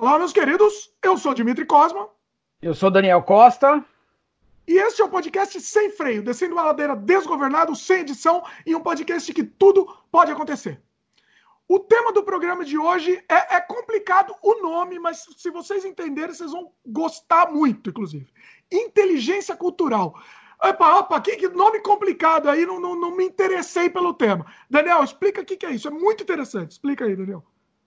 Olá, meus queridos. Eu sou Dimitri Cosma. Eu sou Daniel Costa. E este é o podcast Sem Freio, descendo uma ladeira desgovernado, sem edição, e um podcast que tudo pode acontecer. O tema do programa de hoje é, é complicado o nome, mas se vocês entenderem, vocês vão gostar muito, inclusive. Inteligência cultural. Opa, opa, que, que nome complicado aí, não, não, não, me interessei pelo tema. Daniel, explica o que, que é isso, é muito interessante. Explica aí, Daniel.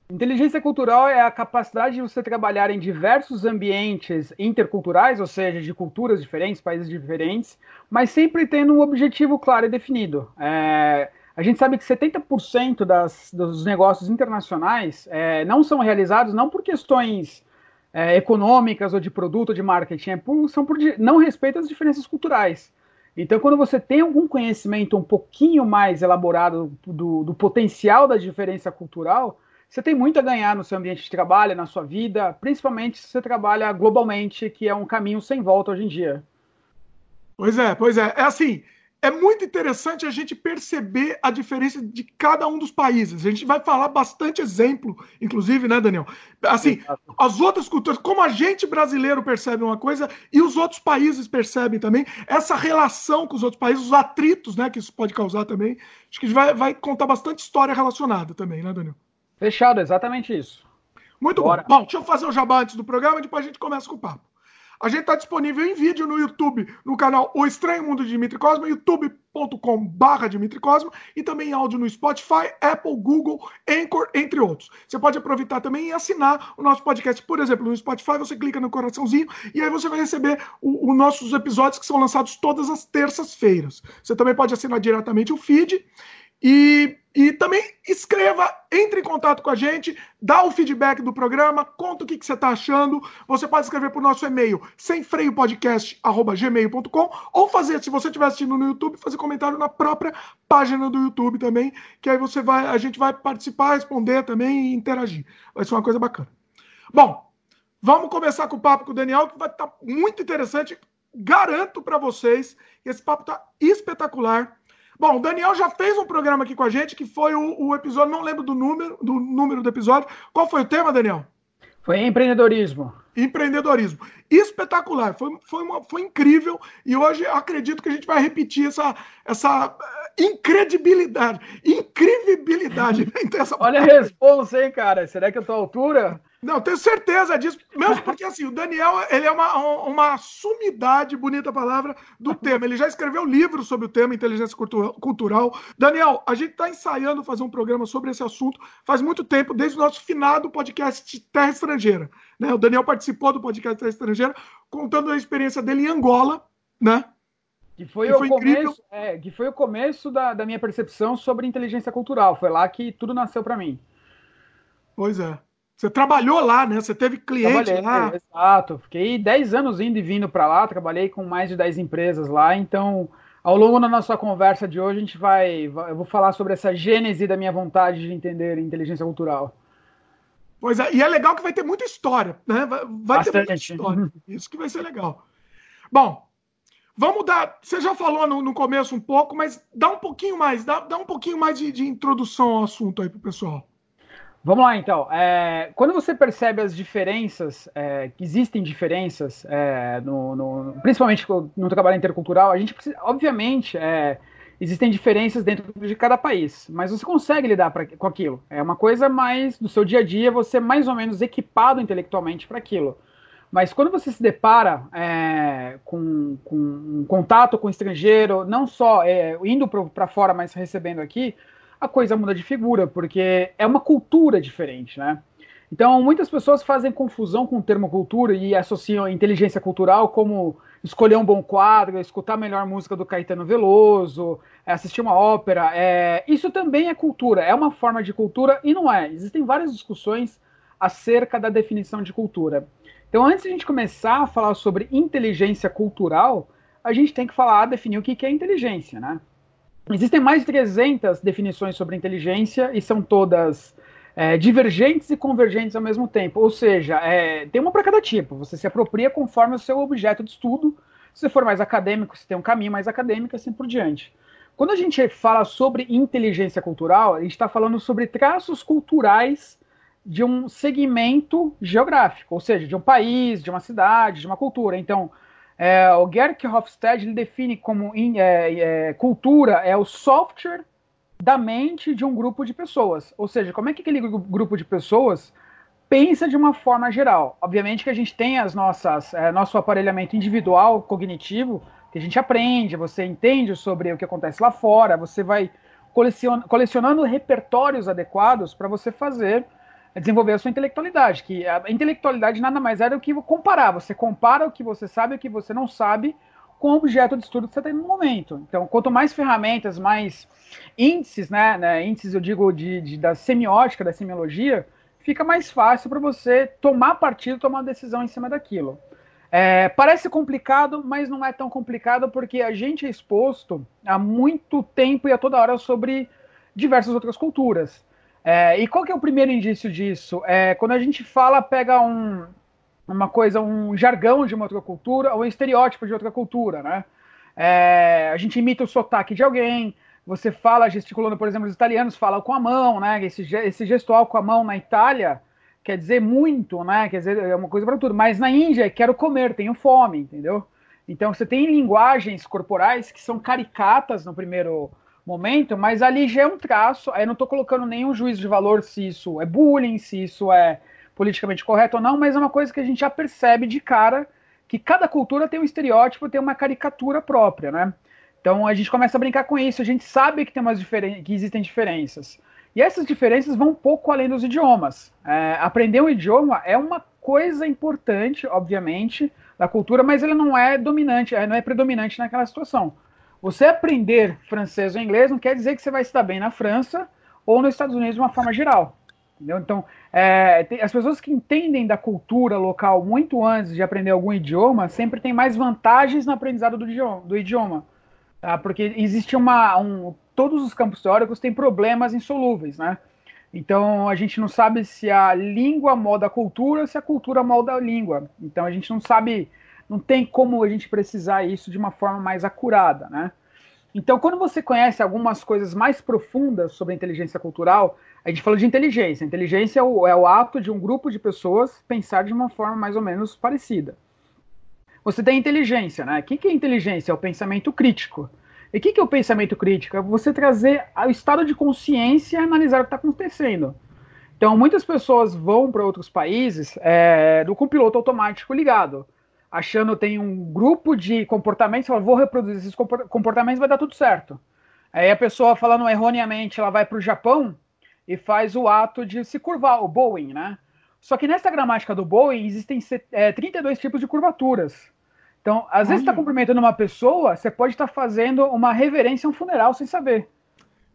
Inteligência cultural é a capacidade de você trabalhar em diversos ambientes interculturais, ou seja, de culturas diferentes, países diferentes, mas sempre tendo um objetivo claro e definido. É, a gente sabe que 70% das, dos negócios internacionais é, não são realizados não por questões é, econômicas ou de produto ou de marketing, é por, são por não respeito às diferenças culturais. Então, quando você tem algum conhecimento um pouquinho mais elaborado do, do potencial da diferença cultural, você tem muito a ganhar no seu ambiente de trabalho, na sua vida, principalmente se você trabalha globalmente, que é um caminho sem volta hoje em dia. Pois é, pois é. É assim, é muito interessante a gente perceber a diferença de cada um dos países. A gente vai falar bastante exemplo, inclusive, né, Daniel? Assim, as outras culturas, como a gente brasileiro percebe uma coisa e os outros países percebem também, essa relação com os outros países, os atritos, né, que isso pode causar também. Acho que a gente vai, vai contar bastante história relacionada também, né, Daniel? Fechado, exatamente isso. Muito Bora. bom. Bom, deixa eu fazer o jabá antes do programa e depois a gente começa com o papo. A gente está disponível em vídeo no YouTube, no canal O Estranho Mundo de Dimitri Cosma, youtube.com.br Dimitri Cosma, e também em áudio no Spotify, Apple, Google, Anchor, entre outros. Você pode aproveitar também e assinar o nosso podcast. Por exemplo, no Spotify, você clica no coraçãozinho e aí você vai receber os nossos episódios que são lançados todas as terças-feiras. Você também pode assinar diretamente o feed e, e também escreva, entre em contato com a gente, dá o feedback do programa, conta o que, que você está achando. Você pode escrever para o nosso e-mail semfreiopodcast.gmail.com ou fazer, se você estiver assistindo no YouTube, fazer comentário na própria página do YouTube também, que aí você vai, a gente vai participar, responder também e interagir. Vai ser uma coisa bacana. Bom, vamos começar com o papo com o Daniel, que vai estar tá muito interessante. Garanto para vocês esse papo está espetacular. Bom, o Daniel já fez um programa aqui com a gente, que foi o, o, episódio, não lembro do número, do número do episódio. Qual foi o tema, Daniel? Foi empreendedorismo. Empreendedorismo. Espetacular, foi, foi, uma, foi incrível e hoje acredito que a gente vai repetir essa, essa eh, incredibilidade, incrivelidade. Olha a resposta, hein, cara? Será que eu tô à altura? Não, tenho certeza disso, mesmo porque assim, o Daniel, ele é uma, uma sumidade, bonita palavra, do tema. Ele já escreveu livros sobre o tema inteligência cultural. Daniel, a gente está ensaiando fazer um programa sobre esse assunto faz muito tempo, desde o nosso finado podcast Terra Estrangeira. Né? O Daniel participou do podcast Terra Estrangeira, contando a experiência dele em Angola, né? Que foi, que foi, o começo, é, que foi o começo da, da minha percepção sobre inteligência cultural. Foi lá que tudo nasceu para mim. Pois é. Você trabalhou lá, né? Você teve cliente Trabalhei, lá. Exato. Fiquei 10 anos indo e vindo para lá, trabalhei com mais de 10 empresas lá, então ao longo da nossa conversa de hoje a gente vai, eu vou falar sobre essa gênese da minha vontade de entender inteligência cultural. Pois é, e é legal que vai ter muita história, né? Vai, vai ter muita história. Isso que vai ser legal. Bom, vamos dar. Você já falou no, no começo um pouco, mas dá um pouquinho mais, dá, dá um pouquinho mais de, de introdução ao assunto aí pro pessoal. Vamos lá, então. É, quando você percebe as diferenças, é, que existem diferenças, é, no, no, principalmente no trabalho intercultural, a gente precisa, obviamente, é, existem diferenças dentro de cada país, mas você consegue lidar pra, com aquilo. É uma coisa mais do seu dia a dia, você é mais ou menos equipado intelectualmente para aquilo. Mas quando você se depara é, com, com um contato com o estrangeiro, não só indo para fora, mas recebendo aqui, a coisa muda de figura, porque é uma cultura diferente, né? Então, muitas pessoas fazem confusão com o termo cultura e associam inteligência cultural como escolher um bom quadro, escutar a melhor música do Caetano Veloso, assistir uma ópera. É... Isso também é cultura, é uma forma de cultura e não é. Existem várias discussões acerca da definição de cultura. Então, antes de a gente começar a falar sobre inteligência cultural, a gente tem que falar, definir o que é inteligência, né? Existem mais de 300 definições sobre inteligência e são todas é, divergentes e convergentes ao mesmo tempo. Ou seja, é, tem uma para cada tipo. Você se apropria conforme o seu objeto de estudo. Se for mais acadêmico, você tem um caminho mais acadêmico, assim por diante. Quando a gente fala sobre inteligência cultural, a gente está falando sobre traços culturais de um segmento geográfico, ou seja, de um país, de uma cidade, de uma cultura. Então, é, o Gerd Hofstede ele define como in, é, é, cultura é o software da mente de um grupo de pessoas. Ou seja, como é que aquele grupo de pessoas pensa de uma forma geral. Obviamente que a gente tem as nossas, é, nosso aparelhamento individual, cognitivo, que a gente aprende, você entende sobre o que acontece lá fora, você vai colecionando repertórios adequados para você fazer desenvolver a sua intelectualidade, que a intelectualidade nada mais é do que comparar. Você compara o que você sabe e o que você não sabe com o objeto de estudo que você tem no momento. Então, quanto mais ferramentas, mais índices, né, né índices eu digo de, de, da semiótica, da semiologia, fica mais fácil para você tomar partido, tomar decisão em cima daquilo. É, parece complicado, mas não é tão complicado porque a gente é exposto há muito tempo e a toda hora sobre diversas outras culturas. É, e qual que é o primeiro indício disso? É quando a gente fala, pega um, uma coisa, um jargão de uma outra cultura ou um estereótipo de outra cultura, né? É, a gente imita o sotaque de alguém, você fala gesticulando, por exemplo, os italianos falam com a mão, né? Esse, esse gestual com a mão na Itália quer dizer muito, né? Quer dizer, é uma coisa para tudo. Mas na Índia, quero comer, tenho fome, entendeu? Então você tem linguagens corporais que são caricatas no primeiro momento, mas ali já é um traço. Aí não estou colocando nenhum juízo de valor se isso é bullying, se isso é politicamente correto ou não, mas é uma coisa que a gente já percebe de cara que cada cultura tem um estereótipo, tem uma caricatura própria, né? Então a gente começa a brincar com isso, a gente sabe que tem umas diferen que existem diferenças. E essas diferenças vão um pouco além dos idiomas. É, aprender um idioma é uma coisa importante, obviamente, da cultura, mas ele não é dominante, é, não é predominante naquela situação. Você aprender francês ou inglês não quer dizer que você vai estar bem na França ou nos Estados Unidos de uma forma geral. Entendeu? Então, é, as pessoas que entendem da cultura local muito antes de aprender algum idioma sempre têm mais vantagens no aprendizado do idioma. Do idioma tá? porque existe uma. Um, todos os campos teóricos têm problemas insolúveis, né? Então a gente não sabe se a língua molda a cultura ou se a cultura molda a língua. Então a gente não sabe, não tem como a gente precisar isso de uma forma mais acurada, né? Então quando você conhece algumas coisas mais profundas sobre a inteligência cultural, a gente falou de inteligência. Inteligência é o, é o ato de um grupo de pessoas pensar de uma forma mais ou menos parecida. Você tem inteligência, né? O que, é inteligência? É o pensamento crítico. E o que, é o pensamento crítico? É você trazer o estado de consciência e analisar o que está acontecendo. Então, muitas pessoas vão para outros países é, com o piloto automático ligado, achando tem um grupo de comportamentos, fala, vou reproduzir esses comportamentos, vai dar tudo certo. Aí a pessoa, falando erroneamente, ela vai para o Japão e faz o ato de se curvar, o Boeing, né? Só que nessa gramática do Boeing existem é, 32 tipos de curvaturas. Então, às vezes, você está cumprimentando uma pessoa, você pode estar tá fazendo uma reverência a um funeral sem saber.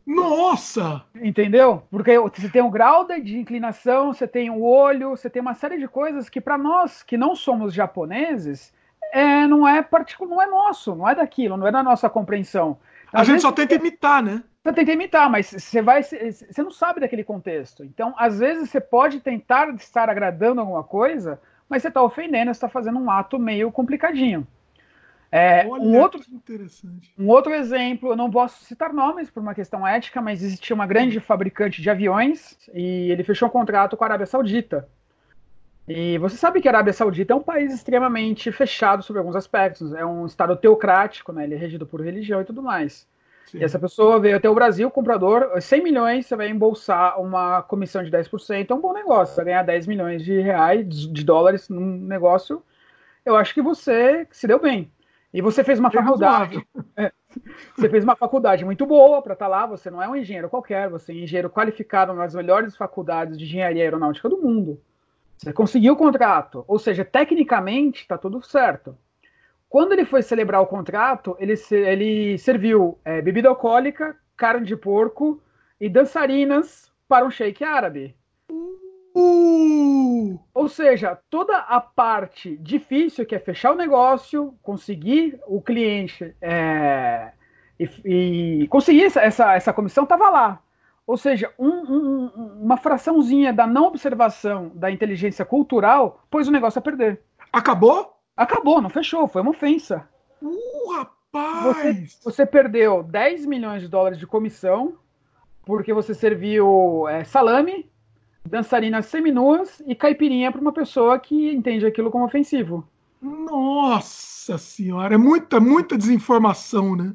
Nossa! Entendeu? Porque você tem um grau de inclinação, você tem o um olho, você tem uma série de coisas que, para nós que não somos japoneses, é, não é particular, não é nosso, não é daquilo, não é da nossa compreensão. Às a gente só tenta imitar, né? Você tenta imitar, mas você vai, você não sabe daquele contexto. Então, às vezes, você pode tentar estar agradando alguma coisa, mas você está ofendendo, você está fazendo um ato meio complicadinho. É, Olha, um, outro, um outro exemplo, eu não posso citar nomes por uma questão ética, mas existia uma grande fabricante de aviões e ele fechou um contrato com a Arábia Saudita. E você sabe que a Arábia Saudita é um país extremamente fechado sobre alguns aspectos, é um estado teocrático, né? ele é regido por religião e tudo mais. Sim. E essa pessoa veio até o Brasil, comprador, 100 milhões, você vai embolsar uma comissão de 10%, é um bom negócio. Você vai ganhar 10 milhões de reais, de dólares num negócio, eu acho que você se deu bem. E você fez uma faculdade. É, você fez uma faculdade muito boa para estar tá lá. Você não é um engenheiro qualquer, você é um engenheiro qualificado nas melhores faculdades de engenharia aeronáutica do mundo. Você conseguiu o contrato. Ou seja, tecnicamente está tudo certo. Quando ele foi celebrar o contrato, ele, ele serviu é, bebida alcoólica, carne de porco e dançarinas para um sheik árabe. Uh! Ou seja, toda a parte difícil que é fechar o negócio, conseguir o cliente é, e, e, conseguir essa, essa, essa comissão estava lá. Ou seja, um, um, uma fraçãozinha da não observação da inteligência cultural pôs o negócio a perder. Acabou? Acabou, não fechou, foi uma ofensa. Uh, rapaz! Você, você perdeu 10 milhões de dólares de comissão porque você serviu é, salame, dançarinas seminuas e caipirinha para uma pessoa que entende aquilo como ofensivo. Nossa senhora, é muita, muita desinformação, né?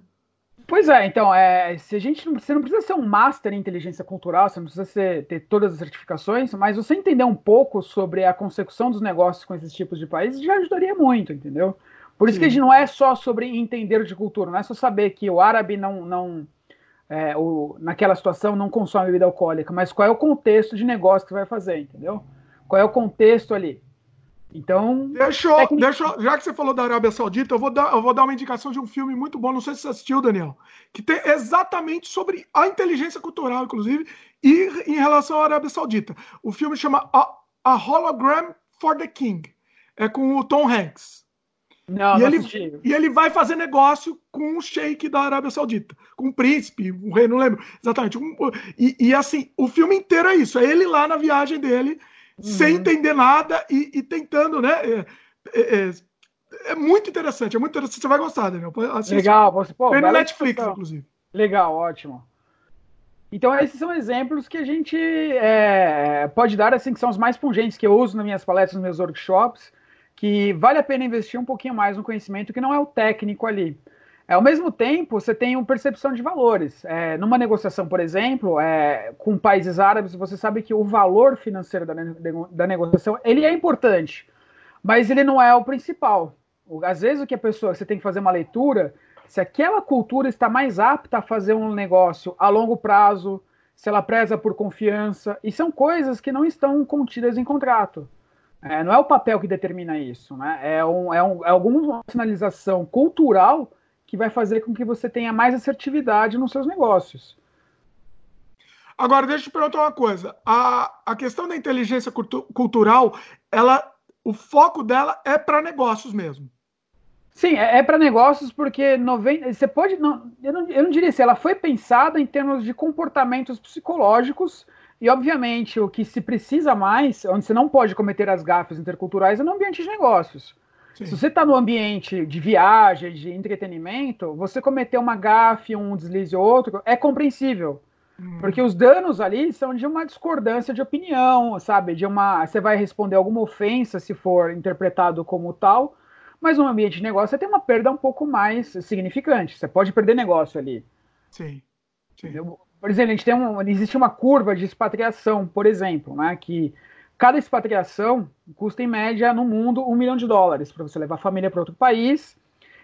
Pois é, então, é, se a gente não, você não precisa ser um master em inteligência cultural, você não precisa ser, ter todas as certificações, mas você entender um pouco sobre a consecução dos negócios com esses tipos de países já ajudaria muito, entendeu? Por isso Sim. que a gente não é só sobre entender de cultura, não é só saber que o árabe não, não é, o, naquela situação não consome bebida alcoólica, mas qual é o contexto de negócio que vai fazer, entendeu? Qual é o contexto ali? Então. Deixa, tecnic... deixa, já que você falou da Arábia Saudita, eu vou, dar, eu vou dar uma indicação de um filme muito bom, não sei se você assistiu, Daniel, que tem exatamente sobre a inteligência cultural, inclusive, e em relação à Arábia Saudita. O filme chama A, a Hologram for the King. É com o Tom Hanks. Não, e, não ele, e ele vai fazer negócio com o sheik da Arábia Saudita, com o príncipe, o rei, não lembro exatamente. Um, e, e assim, o filme inteiro é isso: é ele lá na viagem dele uhum. sem entender nada e, e tentando, né? É, é, é, é, muito interessante, é muito interessante. Você vai gostar, Daniel. Assiste. Legal, você Tem no Netflix, então. inclusive. Legal, ótimo. Então, esses são exemplos que a gente é, pode dar, assim, que são os mais pungentes que eu uso nas minhas palestras, nos meus workshops, que vale a pena investir um pouquinho mais no conhecimento que não é o técnico ali. É, ao mesmo tempo, você tem uma percepção de valores. É, numa negociação, por exemplo, é, com países árabes, você sabe que o valor financeiro da, da negociação ele é importante, mas ele não é o principal. Às vezes, o que a pessoa você tem que fazer uma leitura se aquela cultura está mais apta a fazer um negócio a longo prazo, se ela preza por confiança, e são coisas que não estão contidas em contrato. É, não é o papel que determina isso, né? É, um, é, um, é alguma sinalização cultural que vai fazer com que você tenha mais assertividade nos seus negócios. Agora, deixa eu te perguntar uma coisa. A, a questão da inteligência cultu cultural, ela, o foco dela é para negócios mesmo. Sim, é, é para negócios porque 90, você pode. Não eu, não, eu não diria assim, ela foi pensada em termos de comportamentos psicológicos. E, obviamente, o que se precisa mais, onde você não pode cometer as gafas interculturais, é no ambiente de negócios. Sim. Se você está no ambiente de viagem, de entretenimento, você cometer uma gafe, um deslize ou outro, é compreensível. Hum. Porque os danos ali são de uma discordância de opinião, sabe? De uma. Você vai responder alguma ofensa se for interpretado como tal, mas no ambiente de negócio você tem uma perda um pouco mais significante. Você pode perder negócio ali. Sim. Sim. Por exemplo, a gente tem um, existe uma curva de expatriação, por exemplo, né? Que Cada expatriação custa, em média, no mundo, um milhão de dólares para você levar a família para outro país.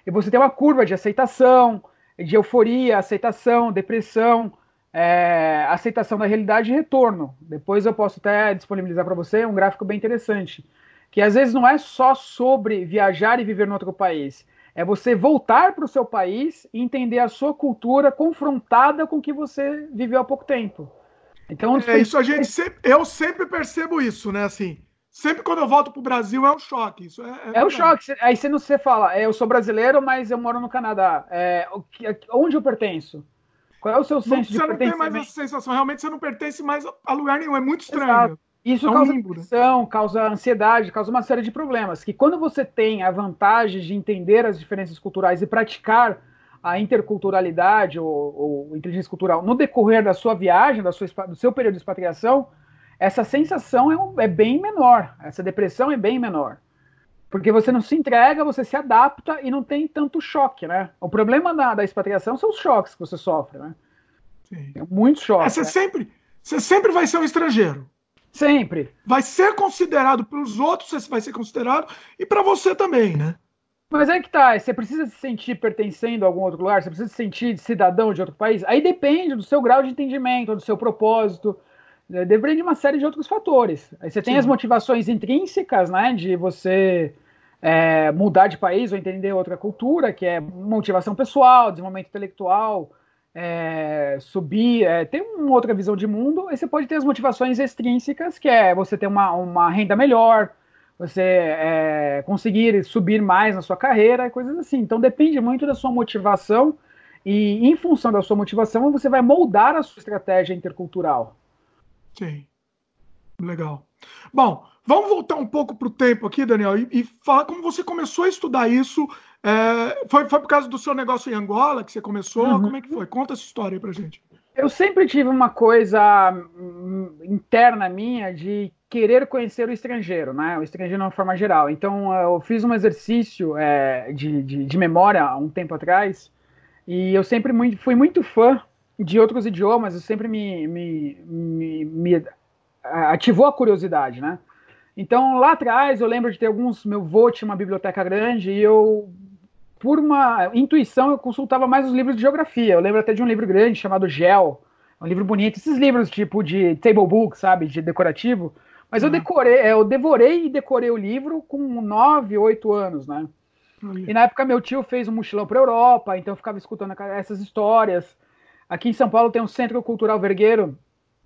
E você tem uma curva de aceitação, de euforia, aceitação, depressão, é, aceitação da realidade e retorno. Depois eu posso até disponibilizar para você um gráfico bem interessante. Que às vezes não é só sobre viajar e viver no outro país. É você voltar para o seu país e entender a sua cultura confrontada com o que você viveu há pouco tempo. Então, é, isso a gente sempre, eu sempre percebo isso, né? Assim, sempre quando eu volto pro Brasil é um choque. Isso é, é, é um choque. Aí você não você fala, é, eu sou brasileiro, mas eu moro no Canadá. É, onde eu pertenço? Qual é o seu senso não, de Você não tem mais essa sensação. Realmente você não pertence mais a lugar nenhum. É muito estranho. Exato. Isso é um causa depressão, causa ansiedade, causa uma série de problemas. Que quando você tem a vantagem de entender as diferenças culturais e praticar a interculturalidade ou, ou, inteligência cultural no decorrer da sua viagem, da sua, do seu período de expatriação, essa sensação é, um, é bem menor, essa depressão é bem menor. Porque você não se entrega, você se adapta e não tem tanto choque, né? O problema da, da expatriação são os choques que você sofre, né? Sim. Tem muitos choques. É, você, né? sempre, você sempre vai ser um estrangeiro. Sempre. Vai ser considerado pelos outros, você vai ser considerado, e para você também, né? Mas é que tá, você precisa se sentir pertencendo a algum outro lugar, você precisa se sentir cidadão de outro país. Aí depende do seu grau de entendimento, do seu propósito, né, depende de uma série de outros fatores. Aí você tem Sim. as motivações intrínsecas, né, de você é, mudar de país ou entender outra cultura, que é motivação pessoal, desenvolvimento intelectual, é, subir, é, ter uma outra visão de mundo. Aí você pode ter as motivações extrínsecas, que é você ter uma, uma renda melhor, você é, conseguir subir mais na sua carreira, coisas assim. Então depende muito da sua motivação e em função da sua motivação você vai moldar a sua estratégia intercultural. Sim, legal. Bom, vamos voltar um pouco para o tempo aqui, Daniel, e, e falar como você começou a estudar isso. É, foi, foi por causa do seu negócio em Angola que você começou? Uhum. Como é que foi? Conta essa história aí para gente. Eu sempre tive uma coisa hum, interna minha de querer conhecer o estrangeiro, né? O estrangeiro de uma forma geral. Então, eu fiz um exercício é, de, de, de, memória há um tempo atrás e eu sempre muito, fui muito fã de outros idiomas. Eu sempre me, me, me, me ativou a curiosidade, né? Então, lá atrás, eu lembro de ter alguns. Meu avô tinha uma biblioteca grande e eu por uma intuição, eu consultava mais os livros de geografia. Eu lembro até de um livro grande chamado Gel, um livro bonito. Esses livros tipo de table book, sabe, de decorativo. Mas uhum. eu decorei, é, eu devorei e decorei o livro com 9, 8 anos, né? Uhum. E na época meu tio fez um mochilão para Europa, então eu ficava escutando essas histórias. Aqui em São Paulo tem um Centro Cultural Vergueiro.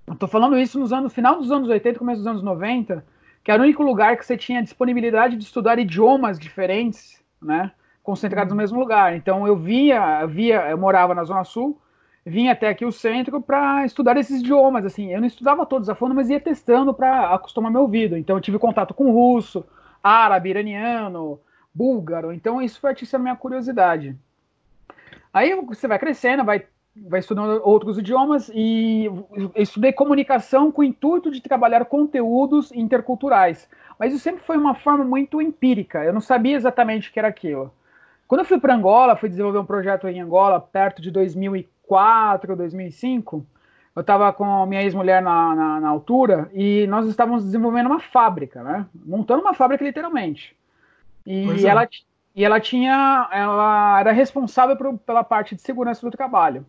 Eu tô falando isso nos anos final dos anos 80, começo dos anos 90, que era o único lugar que você tinha disponibilidade de estudar idiomas diferentes, né? concentrados no mesmo lugar. Então eu vinha, via, eu morava na Zona Sul, vinha até aqui o centro para estudar esses idiomas. Assim, eu não estudava todos a fundo, mas ia testando para acostumar meu ouvido. Então eu tive contato com russo, árabe, iraniano, búlgaro. Então isso foi atiçando minha curiosidade. Aí você vai crescendo, vai, vai estudando outros idiomas e estudei comunicação com o intuito de trabalhar conteúdos interculturais. Mas isso sempre foi uma forma muito empírica. Eu não sabia exatamente o que era aquilo. Quando eu fui para Angola, fui desenvolver um projeto em Angola perto de 2004, 2005. Eu estava com a minha ex-mulher na, na, na, altura e nós estávamos desenvolvendo uma fábrica, né? Montando uma fábrica literalmente. E é. ela, e ela tinha, ela era responsável por, pela parte de segurança do trabalho.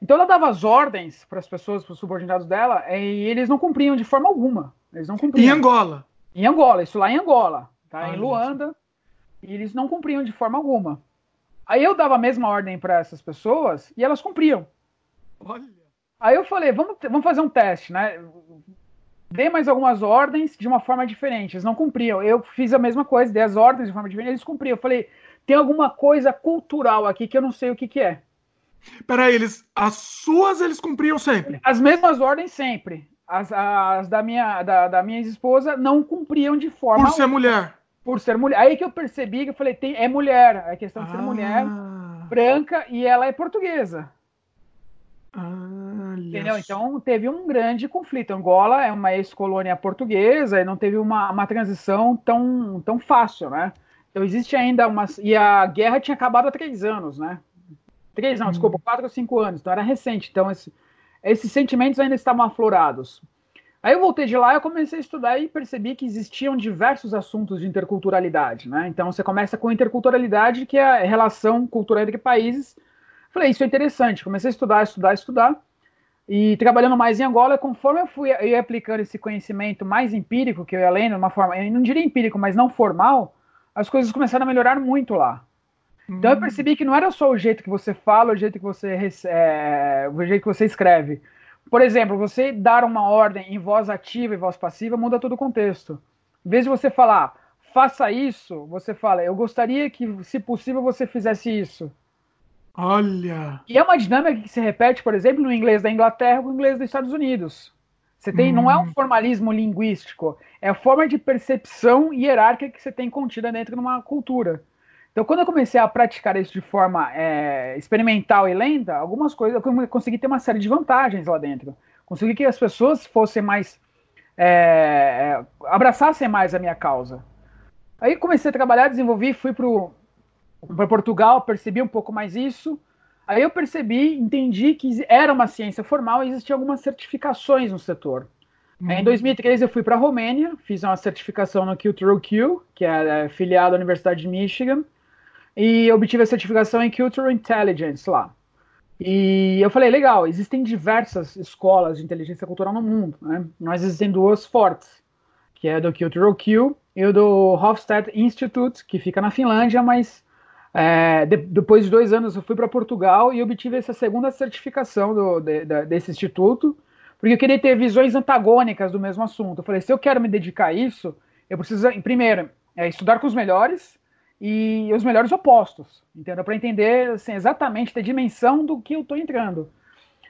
Então ela dava as ordens para as pessoas, para os subordinados dela, e eles não cumpriam de forma alguma. Eles não cumpriam. Em Angola. Em Angola, isso lá em Angola, tá? em Luanda. E eles não cumpriam de forma alguma. Aí eu dava a mesma ordem para essas pessoas e elas cumpriam. Olha. Aí eu falei, vamos, vamos fazer um teste, né? Dei mais algumas ordens de uma forma diferente. Eles não cumpriam. Eu fiz a mesma coisa, dei as ordens de forma diferente, eles cumpriam. Eu falei, tem alguma coisa cultural aqui que eu não sei o que, que é. Peraí, eles. As suas eles cumpriam sempre? As mesmas ordens sempre. As, as da minha da, da minha esposa não cumpriam de forma. Por ser mulher por ser mulher. Aí que eu percebi que eu falei, tem, é mulher, a questão de ser ah. mulher, branca, e ela é portuguesa. Ah, Entendeu? Então teve um grande conflito. Angola é uma ex-colônia portuguesa e não teve uma, uma transição tão, tão fácil, né? Então existe ainda uma. E a guerra tinha acabado há três anos, né? Três, não, hum. desculpa, quatro ou cinco anos. Então era recente. Então esse, esses sentimentos ainda estavam aflorados. Aí eu voltei de lá e comecei a estudar e percebi que existiam diversos assuntos de interculturalidade, né? Então você começa com interculturalidade, que é a relação cultural entre países. Falei, isso é interessante. Comecei a estudar, estudar, estudar. E trabalhando mais em Angola, conforme eu fui eu ia aplicando esse conhecimento mais empírico, que eu ia lendo, uma forma, eu não diria empírico, mas não formal, as coisas começaram a melhorar muito lá. Então eu hum. percebi que não era só o jeito que você fala, o jeito que você, é, o jeito que você escreve por exemplo, você dar uma ordem em voz ativa e voz passiva muda todo o contexto. Em vez de você falar, faça isso, você fala, eu gostaria que, se possível, você fizesse isso. Olha! E é uma dinâmica que se repete, por exemplo, no inglês da Inglaterra com no inglês dos Estados Unidos. Você tem, hum. não é um hum. formalismo linguístico, é a forma de percepção hierárquica que você tem contida dentro de uma cultura. Então, quando eu comecei a praticar isso de forma é, experimental e lenta, algumas coisas eu consegui ter uma série de vantagens lá dentro. Consegui que as pessoas fossem mais. É, abraçassem mais a minha causa. Aí comecei a trabalhar, desenvolvi, fui para Portugal, percebi um pouco mais isso. Aí eu percebi, entendi que era uma ciência formal e existiam algumas certificações no setor. Uhum. Em 2013 eu fui para a Romênia, fiz uma certificação no Cultural Q, que é, é filiado à Universidade de Michigan e obtive a certificação em Cultural Intelligence lá. E eu falei, legal, existem diversas escolas de inteligência cultural no mundo, né? Mas existem duas fortes, que é do Cultural Q e o do Hofstad Institute, que fica na Finlândia, mas é, de, depois de dois anos eu fui para Portugal e obtive essa segunda certificação do, de, de, desse instituto, porque eu queria ter visões antagônicas do mesmo assunto. Eu falei, se eu quero me dedicar a isso, eu preciso, primeiro, é, estudar com os melhores, e os melhores opostos, entendeu? Para entender assim, exatamente a dimensão do que eu estou entrando.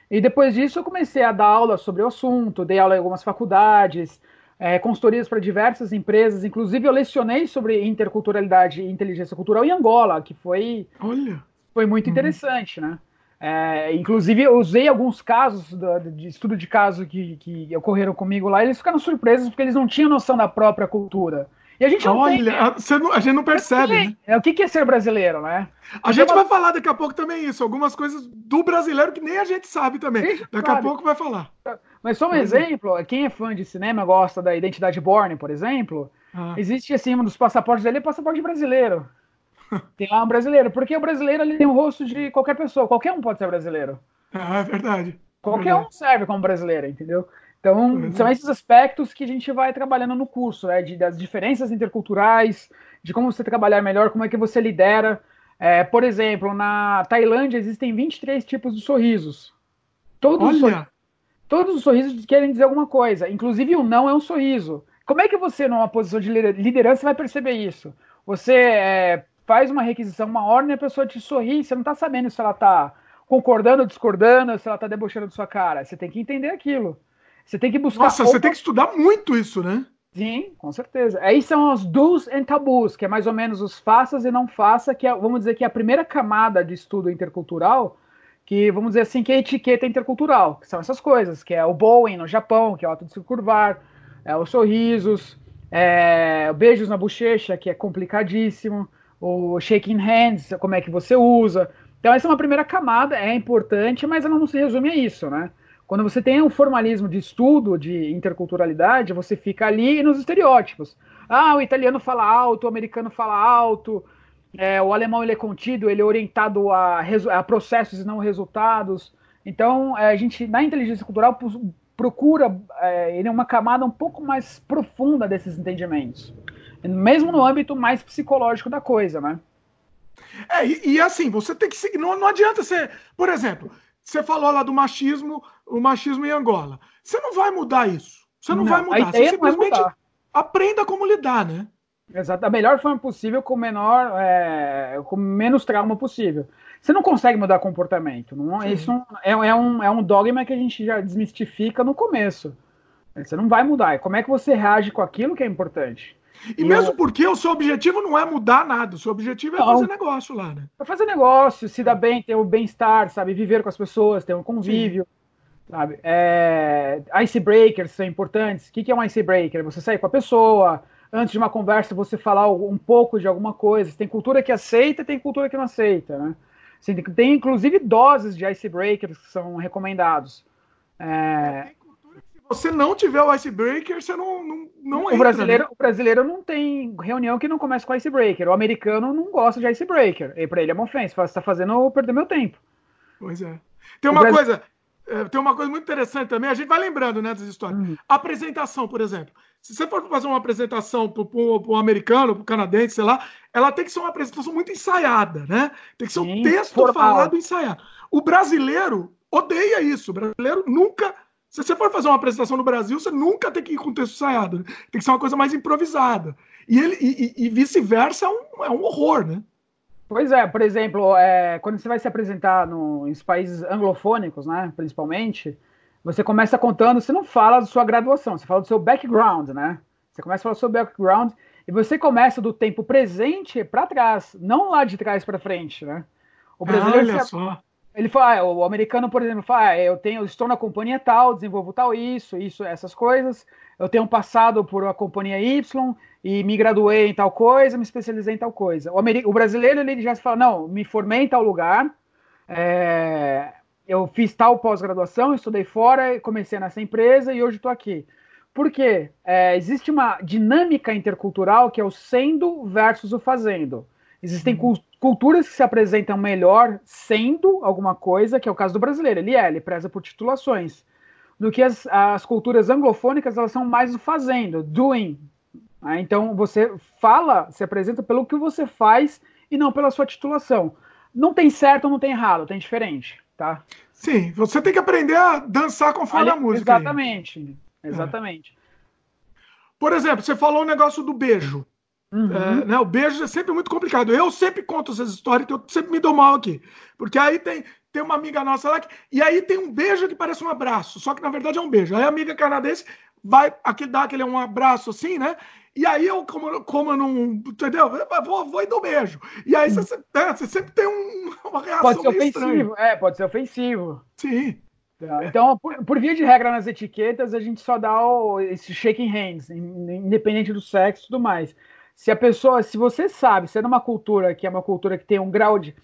E depois disso eu comecei a dar aula sobre o assunto, dei aula em algumas faculdades, é, consultorias para diversas empresas, inclusive eu lecionei sobre interculturalidade e inteligência cultural em Angola, que foi, Olha. foi muito uhum. interessante, né? É, inclusive, eu usei alguns casos do, de estudo de caso que, que ocorreram comigo lá, e eles ficaram surpresos porque eles não tinham noção da própria cultura. E a gente não Olha, tem. a, não, a gente não percebe, né? É, o que é ser brasileiro, né? A gente vai falar daqui a pouco também isso, algumas coisas do brasileiro que nem a gente sabe também. Sim, daqui claro. a pouco vai falar. Mas só um Mas, exemplo, quem é fã de cinema gosta da Identidade Borne, por exemplo, ah. existe assim, um dos passaportes dele é passaporte brasileiro. tem lá um brasileiro, porque o brasileiro ele tem o rosto de qualquer pessoa, qualquer um pode ser brasileiro. Ah, é verdade. Qualquer verdade. um serve como brasileiro, entendeu? Então, é são esses aspectos que a gente vai trabalhando no curso, né? De, das diferenças interculturais, de como você trabalhar melhor, como é que você lidera. É, por exemplo, na Tailândia existem 23 tipos de sorrisos. Todos Olha. Os sorrisos, todos os sorrisos querem dizer alguma coisa. Inclusive, o não é um sorriso. Como é que você, numa posição de liderança, vai perceber isso? Você é, faz uma requisição, uma ordem, a pessoa te sorri, você não está sabendo se ela está concordando ou discordando, se ela está debochando de sua cara. Você tem que entender aquilo. Você tem que buscar. Nossa, você tem que estudar muito isso, né? Sim, com certeza. Aí são os do's and tabus, que é mais ou menos os faças e não faça, que é, vamos dizer que é a primeira camada de estudo intercultural, que vamos dizer assim, que é a etiqueta intercultural, que são essas coisas, que é o bowing no Japão, que é o ato de se curvar, é os sorrisos, é, beijos na bochecha, que é complicadíssimo, o shaking hands, como é que você usa. Então essa é uma primeira camada, é importante, mas ela não se resume a isso, né? Quando você tem um formalismo de estudo de interculturalidade, você fica ali nos estereótipos. Ah, o italiano fala alto, o americano fala alto, é, o alemão ele é contido, ele é orientado a, a processos e não resultados. Então, é, a gente, na inteligência cultural, procura é, uma camada um pouco mais profunda desses entendimentos. Mesmo no âmbito mais psicológico da coisa, né? É, e, e assim, você tem que seguir. Não, não adianta ser. Por exemplo, você falou lá do machismo, o machismo em Angola. Você não vai mudar isso. Você não, não vai mudar. Você simplesmente mudar. aprenda como lidar, né? Exato. Da melhor forma possível, com menor, é, com menos trauma possível. Você não consegue mudar comportamento. Não, isso é, é, um, é um dogma que a gente já desmistifica no começo. Você não vai mudar. Como é que você reage com aquilo que é importante? E, e mesmo eu... porque o seu objetivo não é mudar nada, o seu objetivo é não. fazer negócio lá, né? É fazer negócio, se dar bem, ter o bem-estar, sabe? Viver com as pessoas, ter um convívio, Sim. sabe? É... Icebreakers são importantes. O que é um icebreaker? Você sair com a pessoa, antes de uma conversa você falar um pouco de alguma coisa. Tem cultura que aceita tem cultura que não aceita, né? Assim, tem inclusive doses de icebreakers que são recomendados. É você não tiver o icebreaker, você não, não, não o entra, brasileiro né? O brasileiro não tem reunião que não começa com icebreaker. O americano não gosta de icebreaker. E pra ele é uma ofensa. Você está fazendo eu perder meu tempo. Pois é. Tem uma coisa... É, tem uma coisa muito interessante também, a gente vai lembrando né, das histórias. Uhum. Apresentação, por exemplo. Se você for fazer uma apresentação para um americano, para um canadense, sei lá, ela tem que ser uma apresentação muito ensaiada, né? Tem que ser Sim, um texto formal. falado ensaiado. O brasileiro odeia isso. O brasileiro nunca se você for fazer uma apresentação no Brasil, você nunca tem que ir com texto ensaiado. Tem que ser uma coisa mais improvisada. E, ele, e, e vice-versa é um, é um horror, né? Pois é, por exemplo, é, quando você vai se apresentar no, nos países anglofônicos, né, principalmente, você começa contando, você não fala da sua graduação, você fala do seu background, né? Você começa a falar do seu background e você começa do tempo presente para trás, não lá de trás para frente, né? O brasileiro Olha se, só. Ele fala, ah, o americano, por exemplo, fala, ah, eu tenho, estou na companhia tal, desenvolvo tal isso, isso, essas coisas. Eu tenho passado por uma companhia Y e me graduei em tal coisa, me especializei em tal coisa. O, o brasileiro ele já fala, não, me formei em tal lugar, é, eu fiz tal pós-graduação, estudei fora, comecei nessa empresa e hoje estou aqui. Por quê? É, existe uma dinâmica intercultural que é o sendo versus o fazendo. Existem uhum culturas que se apresentam melhor sendo alguma coisa, que é o caso do brasileiro, ele é, ele preza por titulações, do que as, as culturas anglofônicas, elas são mais o fazendo, doing. Né? Então você fala, se apresenta pelo que você faz e não pela sua titulação. Não tem certo ou não tem errado, tem diferente, tá? Sim, você tem que aprender a dançar conforme Ali, a música. Exatamente, aí. exatamente. É. Por exemplo, você falou o negócio do beijo. Uhum. É, né, o beijo é sempre muito complicado. Eu sempre conto essas histórias que eu sempre me dou mal aqui. Porque aí tem, tem uma amiga nossa lá que, e aí tem um beijo que parece um abraço, só que na verdade é um beijo. Aí a amiga canadense vai aqui dá aquele um abraço assim, né? E aí eu, como, como eu não. Entendeu? Eu vou, vou e dou beijo. E aí você, né, você sempre tem um, uma reação. Pode ser ofensivo, estranha. é, pode ser ofensivo. Sim. Tá, então, por, por, via de regra nas etiquetas, a gente só dá o, esse shaking hands, independente do sexo e tudo mais. Se a pessoa, se você sabe, se é numa cultura que é uma cultura que tem um grau de.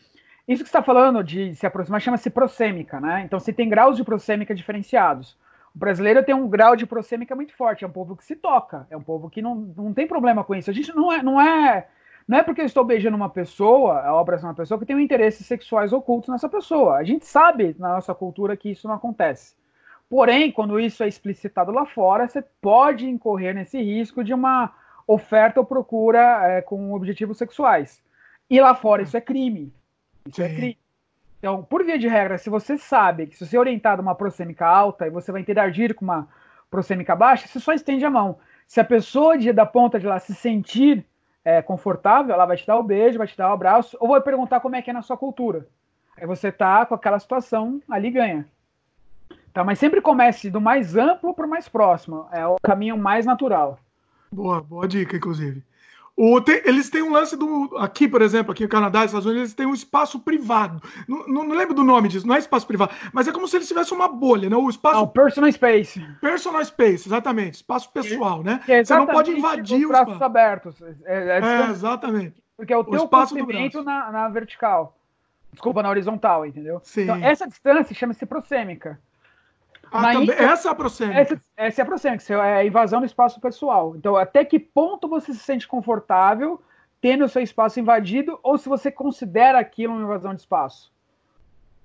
Isso que está falando de se aproximar chama-se prosêmica, né? Então, você tem graus de prosêmica diferenciados. O brasileiro tem um grau de prosêmica muito forte, é um povo que se toca, é um povo que não, não tem problema com isso. A gente não é, não é, não é porque eu estou beijando uma pessoa, a obra de uma pessoa, que tem interesses sexuais ocultos nessa pessoa. A gente sabe na nossa cultura que isso não acontece. Porém, quando isso é explicitado lá fora, você pode incorrer nesse risco de uma oferta ou procura é, com objetivos sexuais. E lá fora isso é crime. Isso é Sim. é crime. Então, por via de regra, se você sabe que se você é orientado uma prosêmica alta e você vai interagir com uma prosêmica baixa, você só estende a mão. Se a pessoa de, da ponta de lá se sentir é, confortável, ela vai te dar o um beijo, vai te dar o um abraço, ou vai perguntar como é que é na sua cultura. Aí você tá com aquela situação, ali ganha. Tá, mas sempre comece do mais amplo para o mais próximo. É o caminho mais natural. Boa, boa dica, inclusive. O, tem, eles têm um lance do. Aqui, por exemplo, aqui no Canadá, nos Estados Unidos, eles têm um espaço privado. Não, não, não, lembro do nome disso, não é espaço privado, mas é como se eles tivessem uma bolha, né? O espaço. Oh, personal space. Personal space, exatamente. Espaço pessoal, né? É Você não pode invadir os braços abertos. É, é, é, exatamente. Porque é o, o teu comprimento na, na vertical. Desculpa, na horizontal, entendeu? Sim. Então, essa distância chama-se prosêmica. Ah, também, essa é a prosêmica. Essa, essa é a prosêmica, é a invasão do espaço pessoal. Então, até que ponto você se sente confortável tendo o seu espaço invadido ou se você considera aquilo uma invasão de espaço?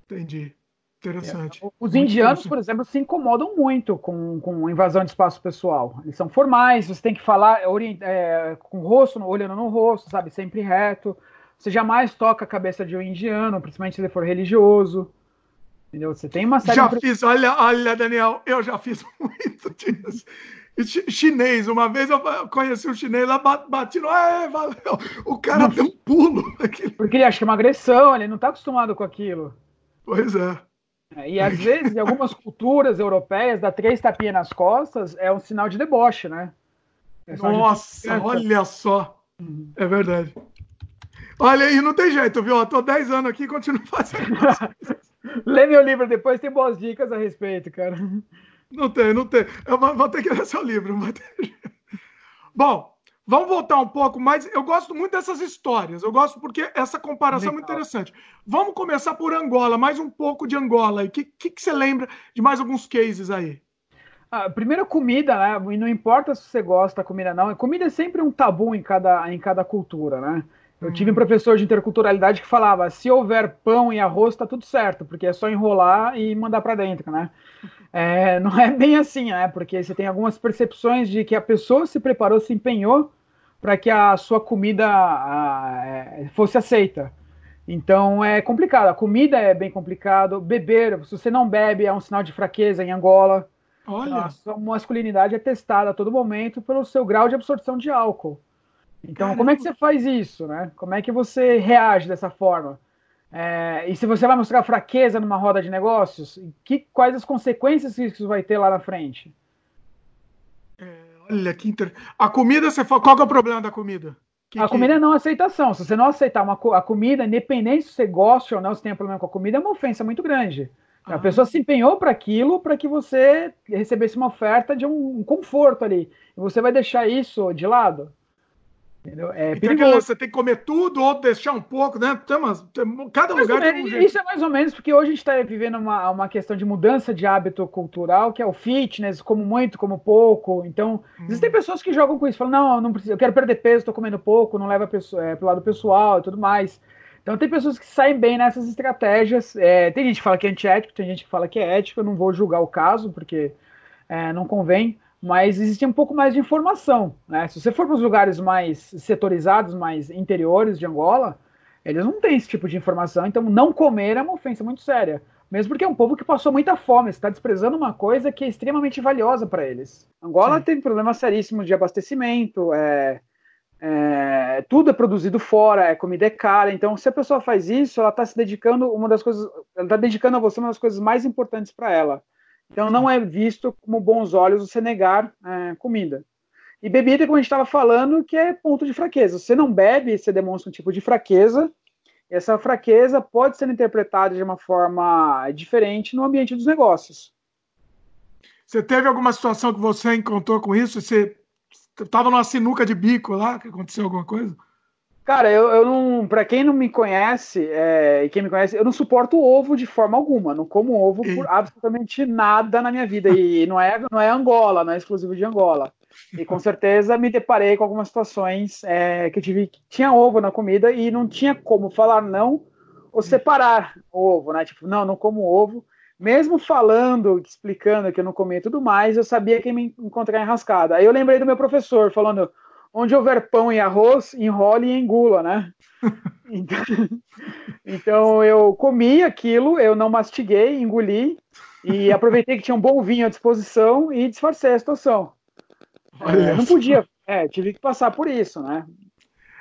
Entendi. Interessante. É. Os muito indianos, por exemplo, se incomodam muito com, com invasão de espaço pessoal. Eles são formais, você tem que falar é, com o rosto, olhando no rosto, sabe, sempre reto. Você jamais toca a cabeça de um indiano, principalmente se ele for religioso. Entendeu? Você tem uma série Já de... fiz, olha, olha, Daniel, eu já fiz muito disso. Chinês, uma vez eu conheci um chinês lá, bati no. É, valeu. O cara deu um pulo. Porque ele acha que é uma agressão, ele não está acostumado com aquilo. Pois é. é. E às vezes, em algumas culturas europeias, dar três tapinhas nas costas é um sinal de deboche, né? É Nossa, de... olha só. Uhum. É verdade. Olha aí, não tem jeito, viu? Eu tô 10 anos aqui e continuo fazendo. Lê meu livro depois, tem boas dicas a respeito, cara. Não tem, não tem. Eu vou ter que ler seu livro. Bom, vamos voltar um pouco, mas eu gosto muito dessas histórias. Eu gosto porque essa comparação Legal. é muito interessante. Vamos começar por Angola, mais um pouco de Angola. O que, que, que, você lembra de mais alguns cases aí? Ah, primeiro, comida, né? E não importa se você gosta da comida, não. Comida é sempre um tabu em cada, em cada cultura, né? Eu tive um professor de interculturalidade que falava: se houver pão e arroz, tá tudo certo, porque é só enrolar e mandar para dentro, né? É, não é bem assim, né? Porque você tem algumas percepções de que a pessoa se preparou, se empenhou para que a sua comida a, é, fosse aceita. Então é complicado. A comida é bem complicado. Beber, se você não bebe, é um sinal de fraqueza em Angola. Olha. A sua masculinidade é testada a todo momento pelo seu grau de absorção de álcool. Então, Caramba. como é que você faz isso, né? Como é que você reage dessa forma? É, e se você vai mostrar fraqueza numa roda de negócios, que, quais as consequências que isso vai ter lá na frente? É, olha que. A comida, você fala, qual é o problema da comida? Que, a que... comida é não aceitação. Se você não aceitar uma, a comida, independente se você gosta ou não, se tem problema com a comida, é uma ofensa muito grande. Ah. A pessoa se empenhou para aquilo para que você recebesse uma oferta de um conforto ali. E você vai deixar isso de lado? Entendeu? É então, perigoso. Você tem que comer tudo ou deixar um pouco, né? cada mais lugar tem um. Isso é mais ou menos porque hoje a gente está vivendo uma, uma questão de mudança de hábito cultural, que é o fitness, como muito, como pouco. Então, hum. existem pessoas que jogam com isso, falam, não, não preciso, eu quero perder peso, estou comendo pouco, não leva é, para o lado pessoal e tudo mais. Então tem pessoas que saem bem nessas estratégias. É, tem gente que fala que é antiético, tem gente que fala que é ético, eu não vou julgar o caso, porque é, não convém mas existe um pouco mais de informação. Né? Se você for para os lugares mais setorizados, mais interiores de Angola, eles não têm esse tipo de informação, então não comer é uma ofensa muito séria. Mesmo porque é um povo que passou muita fome, está desprezando uma coisa que é extremamente valiosa para eles. Angola Sim. tem problemas seríssimos de abastecimento, é, é, tudo é produzido fora, é comida é cara. Então, se a pessoa faz isso, ela está se dedicando uma das coisas, ela está dedicando a você uma das coisas mais importantes para ela, então não é visto como bons olhos você negar é, comida. E bebida, como a gente estava falando, que é ponto de fraqueza. Você não bebe, você demonstra um tipo de fraqueza. E essa fraqueza pode ser interpretada de uma forma diferente no ambiente dos negócios. Você teve alguma situação que você encontrou com isso? Você estava numa sinuca de bico lá, que aconteceu alguma coisa? Cara, eu, eu não. Pra quem não me conhece, é, e quem me conhece, eu não suporto ovo de forma alguma. Não como ovo por absolutamente nada na minha vida. E não é, não é Angola, não é exclusivo de Angola. E com certeza me deparei com algumas situações é, que eu tive que tinha ovo na comida e não tinha como falar não ou separar o ovo, né? Tipo, não, não como ovo. Mesmo falando, explicando que eu não comia e tudo mais, eu sabia que me encontrar enrascada. Aí eu lembrei do meu professor falando: onde houver pão e arroz, enrole e engula, né? Então, então, eu comi aquilo, eu não mastiguei, engoli e aproveitei que tinha um bom vinho à disposição e disfarcei a situação. É, não podia, é, tive que passar por isso, né?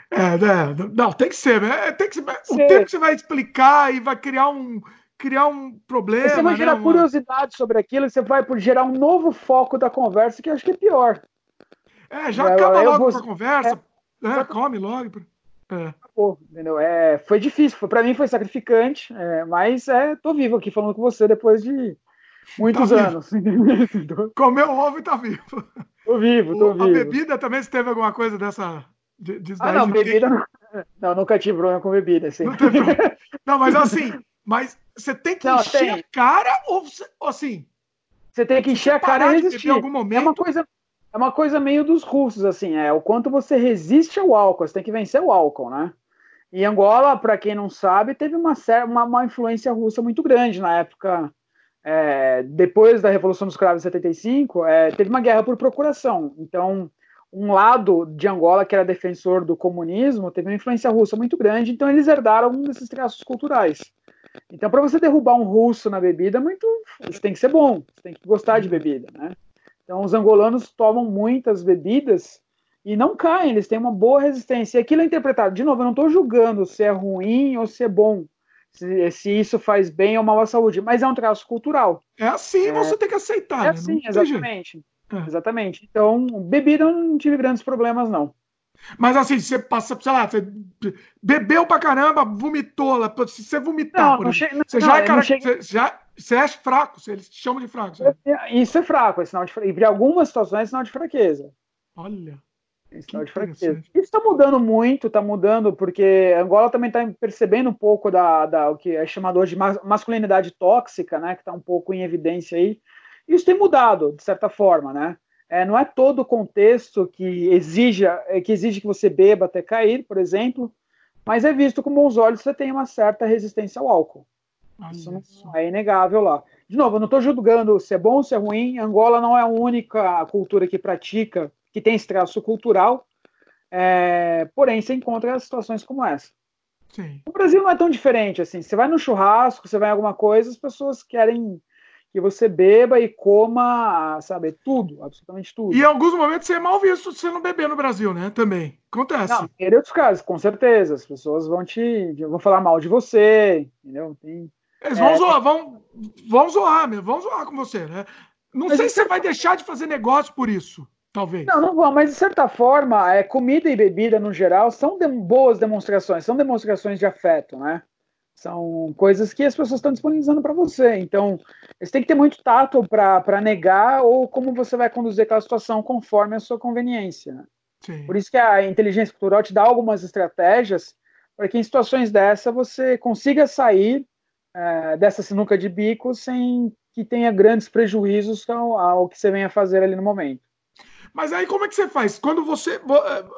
É, né? não, tem que ser, né? Tem que ser. O tempo que você vai explicar e vai criar um, criar um problema. Você vai gerar né, curiosidade sobre aquilo, você vai gerar um novo foco da conversa, que eu acho que é pior. É, já acaba logo vou... a conversa, é, né? come logo. É. Acabou, entendeu? É, foi difícil, para mim foi sacrificante, é, mas é, tô vivo aqui falando com você depois de muitos tá anos. Comeu ovo e tá vivo. Tô vivo, tô o, vivo. A bebida também, se teve alguma coisa dessa. De, de ah, não, bebida não. Não, nunca tive problema com bebida, assim. Não, não, mas assim, mas você tem que não, encher tem. a cara ou, ou assim? Você tem que encher a cara e resistir. Em algum momento. É uma coisa é uma coisa meio dos russos, assim, é o quanto você resiste ao álcool, você tem que vencer o álcool, né? E Angola, para quem não sabe, teve uma, uma, uma, influência russa muito grande na época, é, depois da Revolução dos Cravos de 75, é, teve uma guerra por procuração. Então, um lado de Angola, que era defensor do comunismo, teve uma influência russa muito grande, então eles herdaram um desses traços culturais. Então, para você derrubar um russo na bebida, muito, você tem que ser bom, você tem que gostar de bebida, né? Então, os angolanos tomam muitas bebidas e não caem, eles têm uma boa resistência. E aquilo é interpretado, de novo, eu não estou julgando se é ruim ou se é bom, se, se, isso faz bem ou mal à saúde, mas é um traço cultural. É assim, é, você tem que aceitar. É né? assim, exatamente. É. Exatamente. Então, bebida eu não tive grandes problemas, não. Mas assim, você passa, sei lá, você bebeu pra caramba, vomitou lá. Se você vomitar, não, não che... você, não, já é cara... você já você é fraco, eles te chamam de fraco. Isso é fraco, é sinal de fraqueza. E algumas situações é sinal de fraqueza. Olha. É sinal de fraqueza. Isso está mudando muito, está mudando, porque Angola também está percebendo um pouco da, da o que é chamado hoje de masculinidade tóxica, né? Que está um pouco em evidência aí. Isso tem mudado, de certa forma, né? É, não é todo o contexto que exija, é, que exige que você beba até cair, por exemplo, mas é visto com bons olhos você tem uma certa resistência ao álcool. Isso não é inegável lá. De novo, eu não estou julgando se é bom ou se é ruim. Angola não é a única cultura que pratica, que tem esse traço cultural. É, porém, você encontra situações como essa. Sim. O Brasil não é tão diferente assim. Você vai no churrasco, você vai em alguma coisa, as pessoas querem que você beba e coma, sabe, tudo, absolutamente tudo. E em alguns momentos você é mal visto se você não beber no Brasil, né? Também. Acontece. Não, em outros casos, com certeza. As pessoas vão te. vão falar mal de você, entendeu? Tem, eles vão é, zoar, vão, vão zoar mesmo, vão zoar com você, né? Não sei se você vai deixar de fazer negócio por isso, talvez. Não, não vão, mas de certa forma, é, comida e bebida no geral são de, boas demonstrações, são demonstrações de afeto, né? São coisas que as pessoas estão disponibilizando para você. Então, você tem que ter muito tato para negar ou como você vai conduzir aquela situação conforme a sua conveniência. Né? Por isso que a inteligência cultural te dá algumas estratégias para que em situações dessa você consiga sair é, dessa sinuca de bico sem que tenha grandes prejuízos ao, ao que você venha fazer ali no momento. Mas aí como é que você faz? Quando você, é,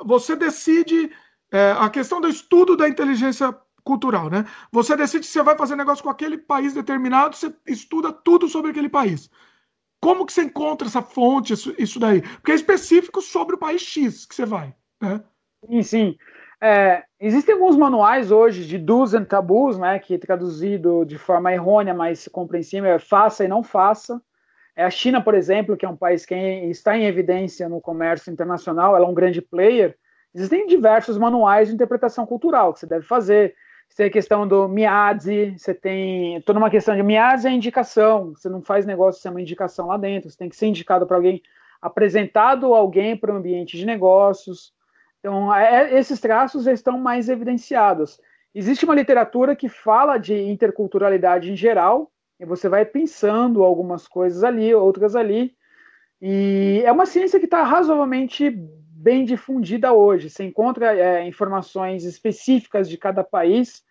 você decide é, a questão do estudo da inteligência cultural, né? Você decide se você vai fazer negócio com aquele país determinado, você estuda tudo sobre aquele país. Como que você encontra essa fonte, isso, isso daí? Porque é específico sobre o país X que você vai, né? Sim, sim. É, existem alguns manuais hoje de do's and tabus, né, que traduzido de forma errônea, mas compreensível, é faça e não faça. É a China, por exemplo, que é um país que está em evidência no comércio internacional, ela é um grande player. Existem diversos manuais de interpretação cultural que você deve fazer. Você tem a questão do Miadzi, você tem toda uma questão de Miadzi é indicação, você não faz negócio sem uma indicação lá dentro, você tem que ser indicado para alguém. apresentado alguém para o ambiente de negócios. Então, é, esses traços estão mais evidenciados. Existe uma literatura que fala de interculturalidade em geral, e você vai pensando algumas coisas ali, outras ali, e é uma ciência que está razoavelmente bem difundida hoje. Você encontra é, informações específicas de cada país,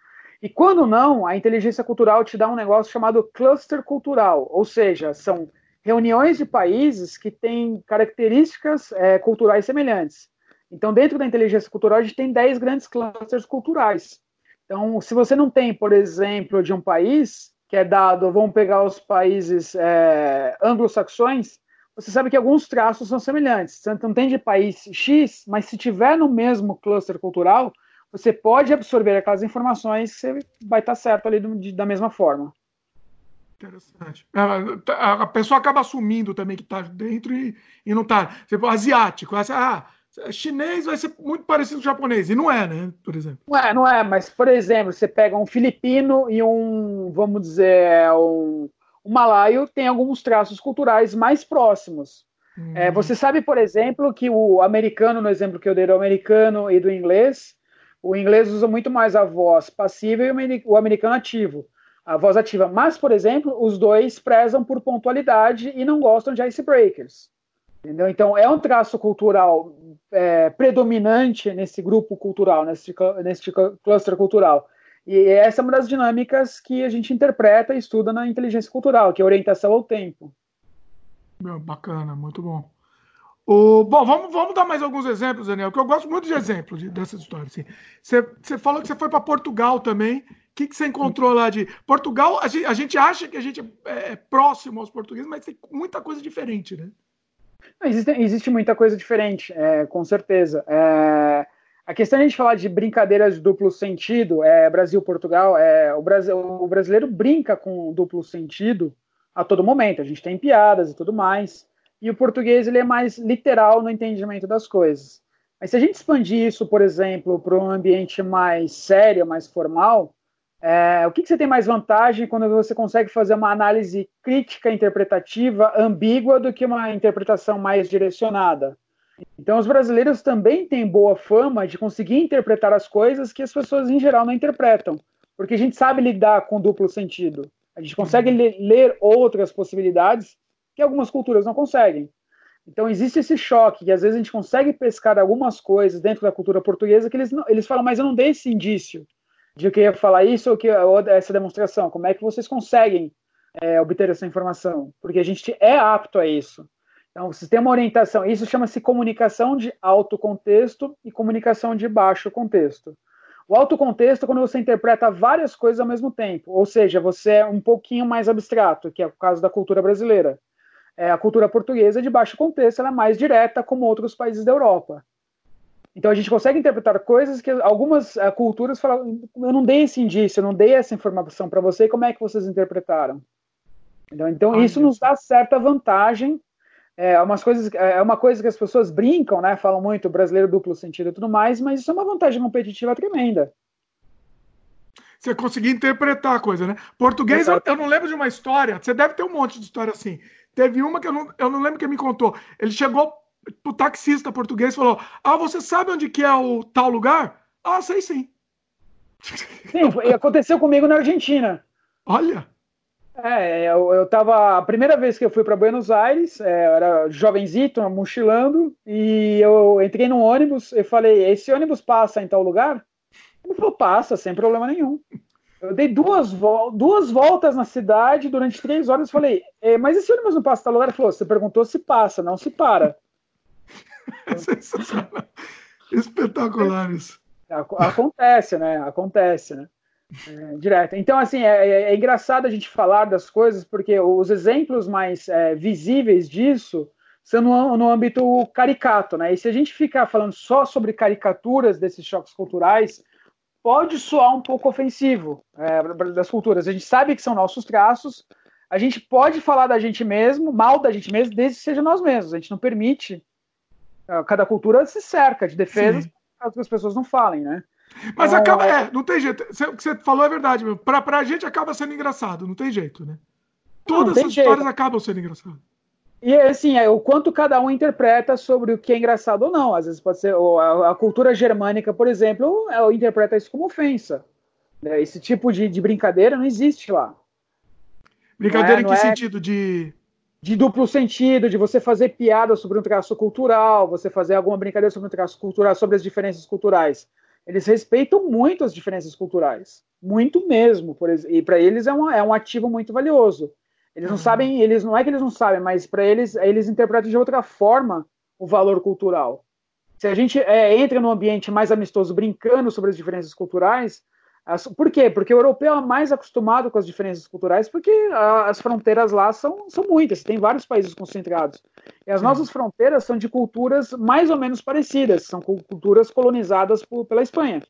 e quando não, a inteligência cultural te dá um negócio chamado cluster cultural, ou seja, são reuniões de países que têm características é, culturais semelhantes. Então, dentro da inteligência cultural, a gente tem 10 grandes clusters culturais. Então, se você não tem, por exemplo, de um país que é dado, vamos pegar os países é, anglo-saxões, você sabe que alguns traços são semelhantes. Você não tem de país X, mas se tiver no mesmo cluster cultural, você pode absorver aquelas informações você vai estar certo ali de, da mesma forma. Interessante. A, pessoa acaba assumindo também que está dentro e, e não está. Tipo, asiático. Ah, chinês vai ser muito parecido com japonês. E não é, né? Por exemplo. Não é, não é. Mas, por exemplo, você pega um filipino e um, vamos dizer, um, um malaio, tem alguns traços culturais mais próximos. Hum. É, você sabe, por exemplo, que o americano, no exemplo que eu dei do americano e do inglês, o inglês usa muito mais a voz passiva e o americano ativo a voz ativa. Mas, por exemplo, os dois prezam por pontualidade e não gostam de icebreakers. Entendeu? Então, é um traço cultural é, predominante nesse grupo cultural, nesse, nesse cluster cultural. E essa é uma das dinâmicas que a gente interpreta e estuda na inteligência cultural, que é a orientação ao tempo. Meu, bacana, muito bom. O, bom, vamos, vamos dar mais alguns exemplos, Daniel, que eu gosto muito de exemplos de, dessas histórias. Assim. Você, você falou que você foi para Portugal também que, que você encontrou lá de Portugal? A gente, a gente acha que a gente é, é próximo aos portugueses, mas tem muita coisa diferente, né? Existe, existe muita coisa diferente, é, com certeza. É, a questão de a gente falar de brincadeiras de duplo sentido, é, Brasil-Portugal, é, o, Brasil, o brasileiro brinca com duplo sentido a todo momento. A gente tem piadas e tudo mais. E o português ele é mais literal no entendimento das coisas. Mas se a gente expandir isso, por exemplo, para um ambiente mais sério, mais formal, é, o que, que, você tem mais vantagem quando você consegue fazer uma análise crítica, interpretativa, ambígua, do que uma interpretação mais direcionada? Então, os brasileiros também têm boa fama de conseguir interpretar as coisas que as pessoas em geral não interpretam, porque a gente sabe lidar com duplo sentido. A gente consegue ler outras possibilidades que algumas culturas não conseguem. Então, existe esse choque, que às vezes a gente consegue pescar algumas coisas dentro da cultura portuguesa que eles, não, eles falam, mas eu não dei esse indício de que ia falar isso ou que ou essa demonstração. Como é que vocês conseguem é, obter essa informação? Porque a gente é apto a isso. Então, você tem uma orientação. Isso chama-se comunicação de alto contexto e comunicação de baixo contexto. O alto contexto é quando você interpreta várias coisas ao mesmo tempo, ou seja, você é um pouquinho mais abstrato, que é o caso da cultura brasileira. É, a cultura portuguesa de baixo contexto ela é mais direta, como outros países da Europa. Então a gente consegue interpretar coisas que algumas uh, culturas falam, eu não dei esse indício, eu não dei essa informação para você, como é que vocês interpretaram? Então, então isso nos dá certa vantagem. É, umas coisas, é uma coisa que as pessoas brincam, né? Falam muito brasileiro duplo sentido e tudo mais, mas isso é uma vantagem competitiva tremenda. Você conseguir interpretar a coisa, né? Português, eu, eu, não lembro de uma história. Você deve ter um monte de história assim. Teve uma que eu não, eu não lembro quem me contou. Ele chegou o taxista português falou: Ah, você sabe onde que é o tal lugar? Ah, sei sim. Sim, aconteceu comigo na Argentina. Olha. É, eu, eu tava. A primeira vez que eu fui para Buenos Aires, é, eu era jovenzito, mochilando, e eu entrei num ônibus e falei: Esse ônibus passa em tal lugar? Ele falou: Passa, sem problema nenhum. Eu dei duas, vo duas voltas na cidade durante três horas e falei: é, Mas esse ônibus não passa em tal lugar? Ele falou: Você perguntou se passa, não se para. Sensacional. Espetacular isso. Acontece, né? Acontece, né? É, direto. Então, assim, é, é, é, engraçado a gente falar das coisas, porque os exemplos mais é, visíveis disso são no, no âmbito caricato, né? E se a gente ficar falando só sobre caricaturas desses choques culturais, pode soar um pouco ofensivo é, das culturas. A gente sabe que são nossos traços, a gente pode falar da gente mesmo, mal da gente mesmo, desde que seja nós mesmos. A gente não permite cada cultura se cerca de defesas para que as pessoas não falem, né? Mas então, acaba, é, não tem jeito. O que você falou é verdade, meu. Pra, pra gente acaba sendo engraçado, não tem jeito, né? Todas essas histórias acabam sendo engraçadas. E assim, é o quanto cada um interpreta sobre o que é engraçado ou não. Às vezes pode ser a, a cultura germânica, por exemplo, ela interpreta isso como ofensa. Né? Esse tipo de, de brincadeira não existe lá. Brincadeira não é, em que é... sentido? De de duplo sentido, de você fazer piada sobre um traço cultural, você fazer alguma brincadeira sobre um traço cultural, sobre as diferenças culturais. Eles respeitam muito as diferenças culturais, muito mesmo. Por, e para eles é, uma, é um ativo muito valioso. Eles não uhum. sabem, eles não é que eles não sabem, mas para eles eles interpretam de outra forma o valor cultural. Se a gente é, entra num ambiente mais amistoso, brincando sobre as diferenças culturais, por quê? Porque o europeu é mais acostumado com as diferenças culturais, porque as fronteiras lá são, são muitas, tem vários países concentrados. E as Sim. nossas fronteiras são de culturas mais ou menos parecidas, são culturas colonizadas por, pela Espanha.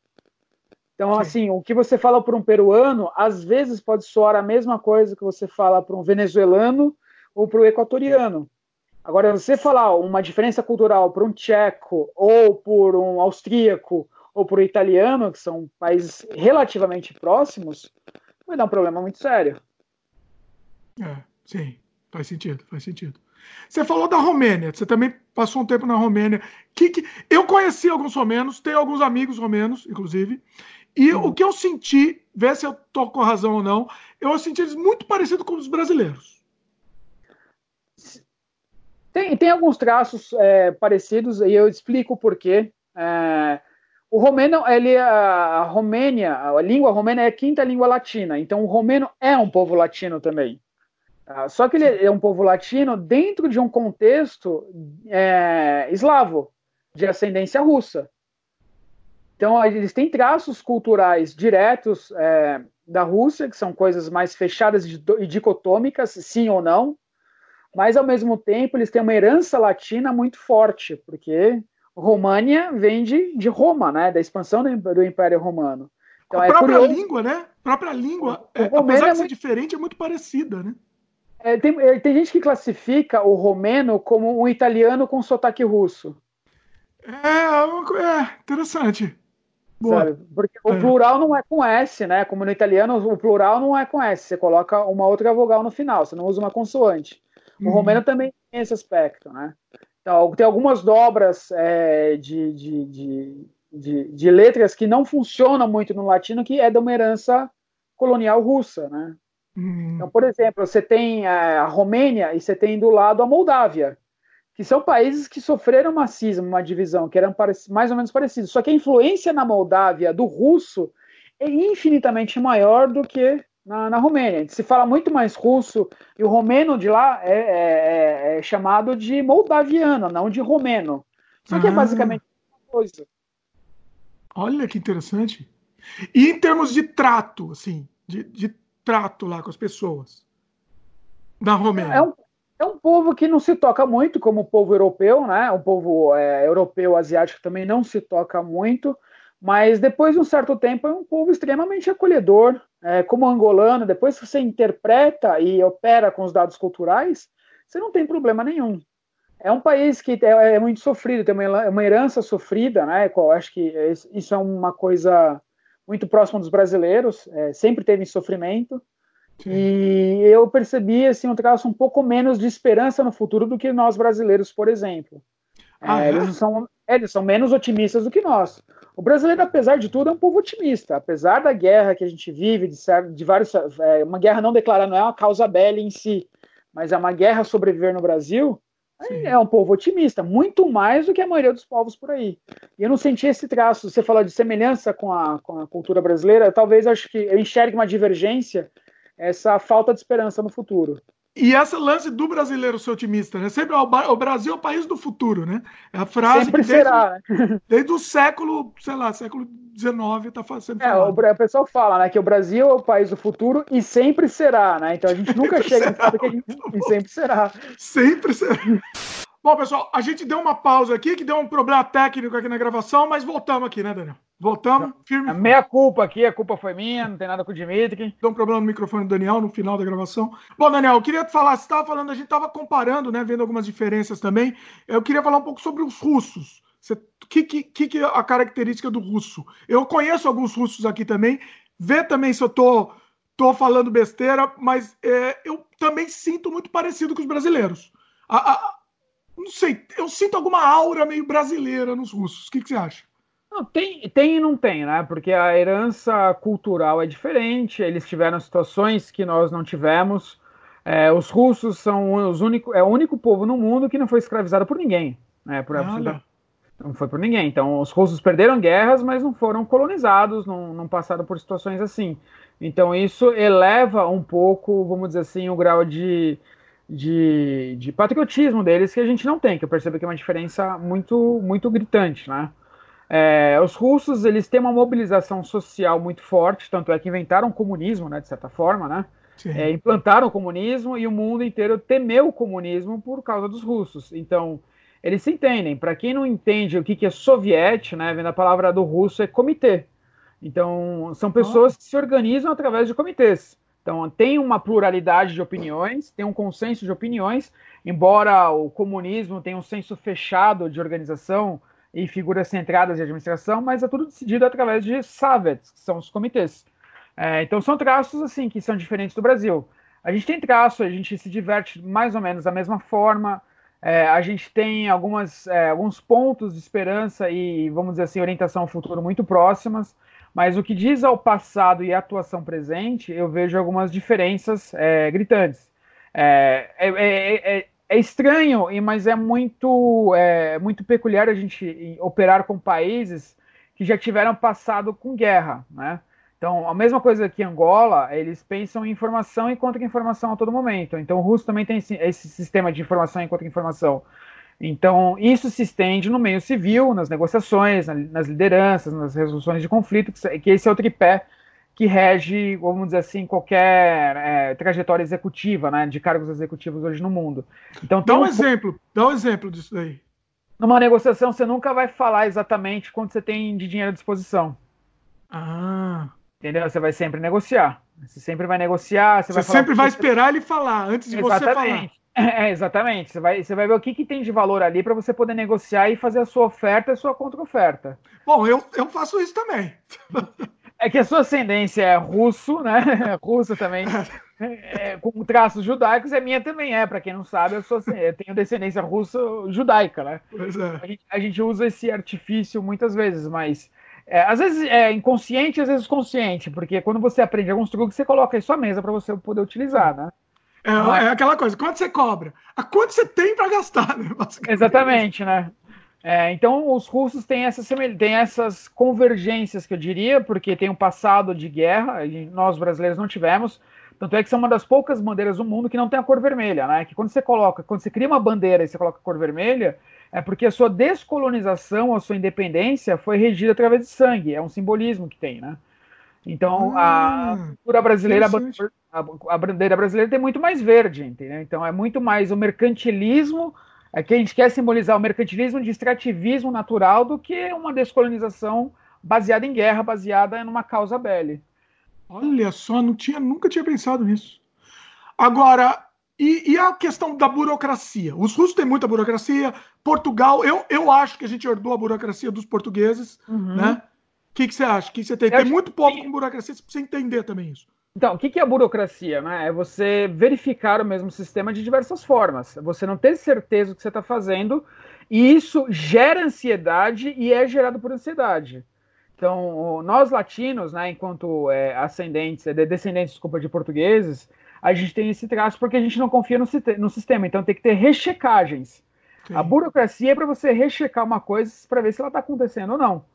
Então, Sim. assim, o que você fala para um peruano, às vezes pode soar a mesma coisa que você fala para um venezuelano ou para o equatoriano. Agora, você falar uma diferença cultural para um tcheco ou por um austríaco ou para o italiano, que são países relativamente próximos, vai dar um problema muito sério. É, sim, faz sentido, faz sentido. Você falou da Romênia, você também passou um tempo na Romênia. Que, que... Eu conheci alguns romenos, tenho alguns amigos romenos, inclusive, e uhum. o que eu senti, vê se eu tô com razão ou não, eu senti eles muito parecidos com os brasileiros. Tem, tem alguns traços é, parecidos, e eu explico por quê. É, o romeno, ele, a Romênia, a língua romena é a quinta língua latina, então o romeno é um povo latino também. Tá? Só que ele é um povo latino dentro de um contexto é, eslavo, de ascendência russa. Então, eles têm traços culturais diretos é, da Rússia, que são coisas mais fechadas e dicotômicas, sim ou não, mas, ao mesmo tempo, eles têm uma herança latina muito forte, porque România vem de, de Roma, né? Da expansão do, Império Romano. Então, a é própria curioso... língua, né? A própria língua, é, apesar é de ser muito... diferente, é muito parecida, né? É, tem, é, tem gente que classifica o romeno como um italiano com sotaque russo. É, é interessante. Sabe? Porque o plural não é com S, né? Como no italiano, o plural não é com S. Você coloca uma outra vogal no final, você não usa uma consoante. O uhum. romeno também tem esse aspecto, né? Então, tem algumas dobras é, de, de, de, de, de letras que não funcionam muito no latino, que é de uma herança colonial russa, né? Uhum. Então, por exemplo, você tem a Romênia e você tem do lado a Moldávia, que são países que sofreram uma cisma, uma divisão, que eram mais ou menos parecidos. Só que a influência na Moldávia do russo é infinitamente maior do que na, na Romênia. Se fala muito mais russo e o romeno de lá é, é, é, é chamado de moldaviano, não de romeno. Só que é ah. é basicamente a mesma coisa. Olha que interessante. E em termos de trato, assim, de, de trato lá com as pessoas da Romênia? É um, é um povo que não se toca muito como o povo europeu, né? O povo é, europeu, asiático também não se toca muito. Mas depois de um certo tempo é um povo extremamente acolhedor. É, como angolano, depois que você interpreta e opera com os dados culturais, você não tem problema nenhum. É um país que é, é muito sofrido, tem uma, uma herança sofrida, né? Eu acho que isso é uma coisa muito próxima dos brasileiros, é, sempre teve sofrimento. Sim. E eu percebi assim, um traço um pouco menos de esperança no futuro do que nós brasileiros, por exemplo. Ah, é, é? Eles, são, eles são menos otimistas do que nós. O brasileiro, apesar de tudo, é um povo otimista. Apesar da guerra que a gente vive, de, de vários. É, uma guerra não declarada, não é uma causa bela em si, mas é uma guerra sobreviver no Brasil. Sim. É um povo otimista, muito mais do que a maioria dos povos por aí. E eu não senti esse traço. Você falou de semelhança com a, com a cultura brasileira, talvez acho que eu enxergue uma divergência, essa falta de esperança no futuro. E essa lance do brasileiro ser otimista, né? Sempre o Brasil é o país do futuro, né? É a frase Sempre que desde, será. Desde o século, sei lá, século XIX está fazendo. É, o, pessoal fala, né, que o Brasil é o país do futuro e sempre será, né? Então a gente nunca sempre chega será, que a gente e sempre será. Sempre será. Bom, pessoal, a gente deu uma pausa aqui, que deu um problema técnico aqui na gravação, mas voltamos aqui, né, Daniel? Voltamos, firme. A meia culpa aqui, a culpa foi minha, não tem nada com o Dimitri. Deu um problema no microfone do Daniel no final da gravação. Bom, Daniel, eu queria falar, você estava falando, a gente estava comparando, né, vendo algumas diferenças também. Eu queria falar um pouco sobre os russos. O que, que, que é a característica do russo? Eu conheço alguns russos aqui também. Vê também se eu tô, tô falando besteira, mas é, eu também sinto muito parecido com os brasileiros. A, a, não sei, eu sinto alguma aura meio brasileira nos russos. O que, que você acha? Não, tem, tem e não tem, né? Porque a herança cultural é diferente, eles tiveram situações que nós não tivemos. É, os russos são os único, é o único povo no mundo que não foi escravizado por ninguém. Né? Por, não foi por ninguém. Então, os russos perderam guerras, mas não foram colonizados, não, não passaram por situações assim. Então, isso eleva um pouco, vamos dizer assim, o grau de, de, de patriotismo deles que a gente não tem, que eu percebo que é uma diferença muito, muito gritante, né? É, os russos eles têm uma mobilização social muito forte, tanto é que inventaram o comunismo, né, de certa forma, né? É, implantaram o comunismo e o mundo inteiro temeu o comunismo por causa dos russos. Então, eles se entendem. Para quem não entende o que, que é soviete, né, vendo a palavra do russo é comitê. Então, são pessoas que se organizam através de comitês. Então, tem uma pluralidade de opiniões, tem um consenso de opiniões, embora o comunismo tenha um senso fechado de organização, e figuras centradas de administração, mas é tudo decidido através de Savets, que são os comitês. É, então são traços assim que são diferentes do Brasil. A gente tem traço, a gente se diverte mais ou menos da mesma forma. É, a gente tem algumas, é, alguns pontos de esperança e, vamos dizer assim, orientação ao futuro muito próximas, mas o que diz ao passado e à atuação presente, eu vejo algumas diferenças é, gritantes. É, é, é, é estranho, mas é muito, é muito peculiar a gente operar com países que já tiveram passado com guerra, né? Então, a mesma coisa que Angola, eles pensam em informação e contra-informação a todo momento. Então, o russo também tem esse sistema de informação e contra-informação. Então, isso se estende no meio civil, nas negociações, nas lideranças, nas resoluções de conflito, que esse é o tripé que rege, vamos dizer assim, qualquer é, trajetória executiva, né, de cargos executivos hoje no mundo. Então, dá um, um exemplo, dá um exemplo disso daí. Numa negociação, você nunca vai falar exatamente quanto você tem de dinheiro à disposição. Ah. Entendeu? Você vai sempre negociar. Você sempre vai negociar. Você, você vai sempre vai esperar ele falar antes de exatamente. você falar. É, exatamente. Você vai, você vai ver o que, que tem de valor ali para você poder negociar e fazer a sua oferta e a sua contra-oferta. Bom, eu, eu faço isso também. É que a sua ascendência é russo, né? Russo também. É, com traços judaicos, a minha também é. Para quem não sabe, eu, sou, eu tenho descendência russa judaica, né? Pois é. A gente, a gente usa esse artifício muitas vezes, mas é, às vezes é inconsciente, às vezes consciente, porque quando você aprende alguns truques, você coloca em sua mesa para você poder utilizar, né? É, é, aquela coisa, quanto você cobra? A quanto você tem para gastar, né? Exatamente, né? É, então, os russos têm essas, têm essas convergências, que eu diria, porque tem um passado de guerra, e nós brasileiros não tivemos. Tanto é que são uma das poucas bandeiras do mundo que não tem a cor vermelha, né? Que quando você coloca, quando você cria uma bandeira e você coloca a cor vermelha, é porque a sua descolonização, a sua independência foi regida através de sangue. É um simbolismo que tem, né? Então, a ah, cultura brasileira, a, a bandeira brasileira tem muito mais verde, entendeu? Então, é muito mais o mercantilismo é que a gente quer simbolizar o mercantilismo de extrativismo natural do que uma descolonização baseada em guerra, baseada numa causa belle. Olha só, não tinha, nunca tinha pensado nisso. Agora, e, e, a questão da burocracia? Os russos têm muita burocracia, Portugal, eu, eu acho que a gente herdou a burocracia dos portugueses, uhum. né? O que, que você acha? Que você tem? tem muito povo com burocracia, você precisa entender também isso. Então, o que é a burocracia? Né? É você verificar o mesmo sistema de diversas formas. Você não ter certeza do que você está fazendo, e isso gera ansiedade e é gerado por ansiedade. Então, nós latinos, né, enquanto é, ascendentes, é, descendentes, desculpa, de portugueses, a gente tem esse traço porque a gente não confia no, no sistema. Então, tem que ter rechecagens. Sim. A burocracia é para você rechecar uma coisa para ver se ela está acontecendo ou não.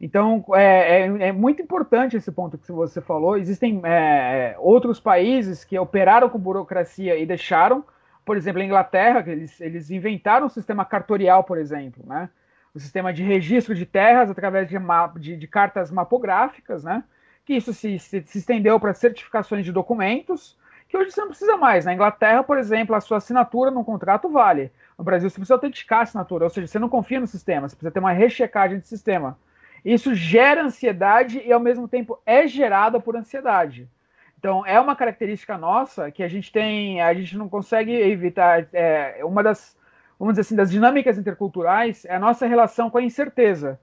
Então, é, é, é, muito importante esse ponto que você falou. Existem é, outros países que operaram com burocracia e deixaram, por exemplo, a Inglaterra, que eles, eles inventaram o sistema cartorial, por exemplo, né? o sistema de registro de terras através de, de, de cartas mapográficas, né? que isso se, se, se estendeu para certificações de documentos, que hoje você não precisa mais. Na Inglaterra, por exemplo, a sua assinatura no contrato vale. No Brasil, você precisa autenticar a assinatura, ou seja, você não confia no sistema, você precisa ter uma rechecagem de sistema. Isso gera ansiedade e, ao mesmo tempo, é gerada por ansiedade. Então, é uma característica nossa que a gente tem, a gente não consegue evitar. É, uma das, vamos dizer assim, das dinâmicas interculturais é a nossa relação com a incerteza.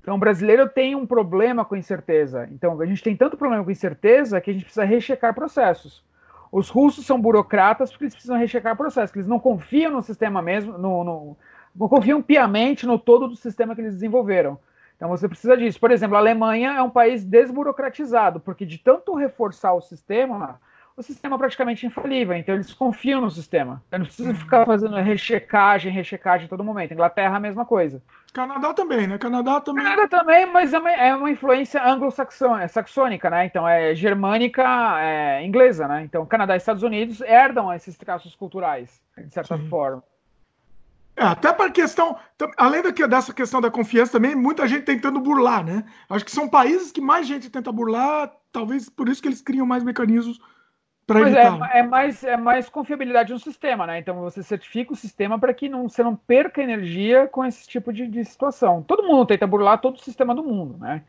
Então, o brasileiro tem um problema com incerteza. Então, a gente tem tanto problema com incerteza que a gente precisa rechecar processos. Os russos são burocratas porque eles precisam rechecar processo, eles não confiam no sistema mesmo, no, no, não confiam piamente no todo do sistema que eles desenvolveram. Então você precisa disso. Por exemplo, a Alemanha é um país desburocratizado, porque de tanto reforçar o sistema, o sistema é praticamente infalível, então eles confiam no sistema. Eu não precisa ficar fazendo rechecagem, rechecagem a todo momento. Inglaterra a mesma coisa. Canadá também, né? Canadá também. Canadá também, mas é uma, é uma influência anglo-saxônica, né? Então é germânica, é inglesa, né? Então Canadá e Estados Unidos herdam esses traços culturais, de certa Sim. forma. É, até para questão, além dessa questão da confiança também, muita gente tentando burlar, né? Acho que são países que mais gente tenta burlar, talvez por isso que eles criam mais mecanismos para é, evitar. É, é, mais, é mais confiabilidade no sistema, né? Então você certifica o sistema para que não, você não perca energia com esse tipo de, de situação. Todo mundo tenta burlar todo o sistema do mundo, né?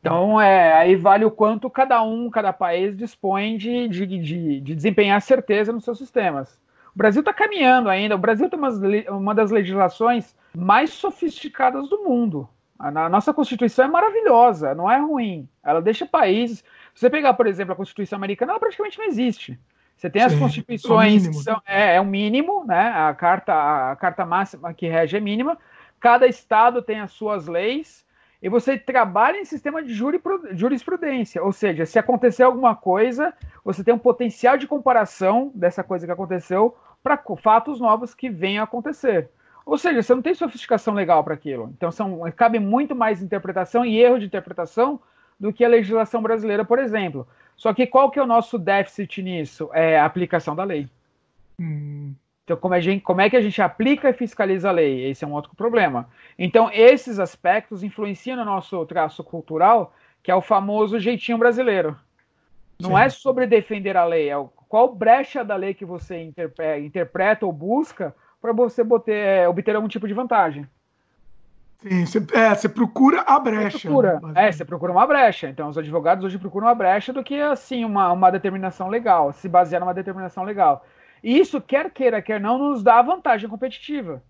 Então, é, aí vale o quanto cada um, cada país dispõe de, de, de, de desempenhar certeza nos seus sistemas. O Brasil está caminhando ainda. O Brasil tem umas, uma das legislações mais sofisticadas do mundo. A, a nossa Constituição é maravilhosa, não é ruim. Ela deixa países. Se você pegar, por exemplo, a Constituição americana, ela praticamente não existe. Você tem as Sim, constituições, é são, é, é, o mínimo, né? A carta, a carta máxima que rege é mínima. Cada estado tem as suas leis e você trabalha em sistema de jurisprudência, ou seja, se acontecer alguma coisa, você tem um potencial de comparação dessa coisa que aconteceu para fatos novos que venham a acontecer. Ou seja, você não tem sofisticação legal para aquilo. Então são, cabe muito mais interpretação e erro de interpretação do que a legislação brasileira, por exemplo. Só que qual que é o nosso déficit nisso? É a aplicação da lei. Hum. Então, como, gente, como, é que a gente aplica e fiscaliza a lei? Esse é um outro problema. Então, esses aspectos influenciam no nosso traço cultural, que é o famoso jeitinho brasileiro. Não Sim. é sobre defender a lei, é qual brecha da lei que você interpreta ou busca para você boter, é, obter algum tipo de vantagem. Sim, você, é, você procura a brecha. Você procura, né? É, você procura uma brecha. Então, os advogados hoje procuram uma brecha do que, assim, uma, uma determinação legal, se basear numa determinação legal. E isso, quer queira, quer não, nos dá vantagem competitiva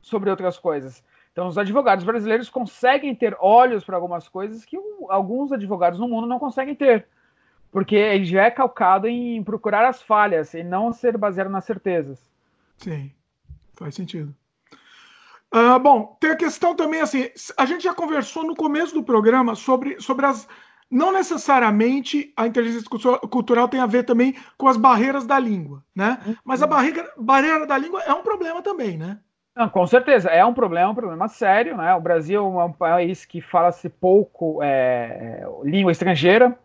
sobre outras coisas. Então, os advogados brasileiros conseguem ter olhos para algumas coisas que alguns advogados no mundo não conseguem ter. Porque ele já é calcado em procurar as falhas e não ser baseado nas certezas. Sim, faz sentido. Uh, bom, tem a questão também assim: a gente já conversou no começo do programa sobre, sobre as, não necessariamente a inteligência cultural tem a ver também com as barreiras da língua, né? Mas a uhum. barreira, barreira da língua é um problema também, né? Não, com certeza, é um problema, um problema sério, né? O Brasil é um país que fala-se pouco é, língua estrangeira,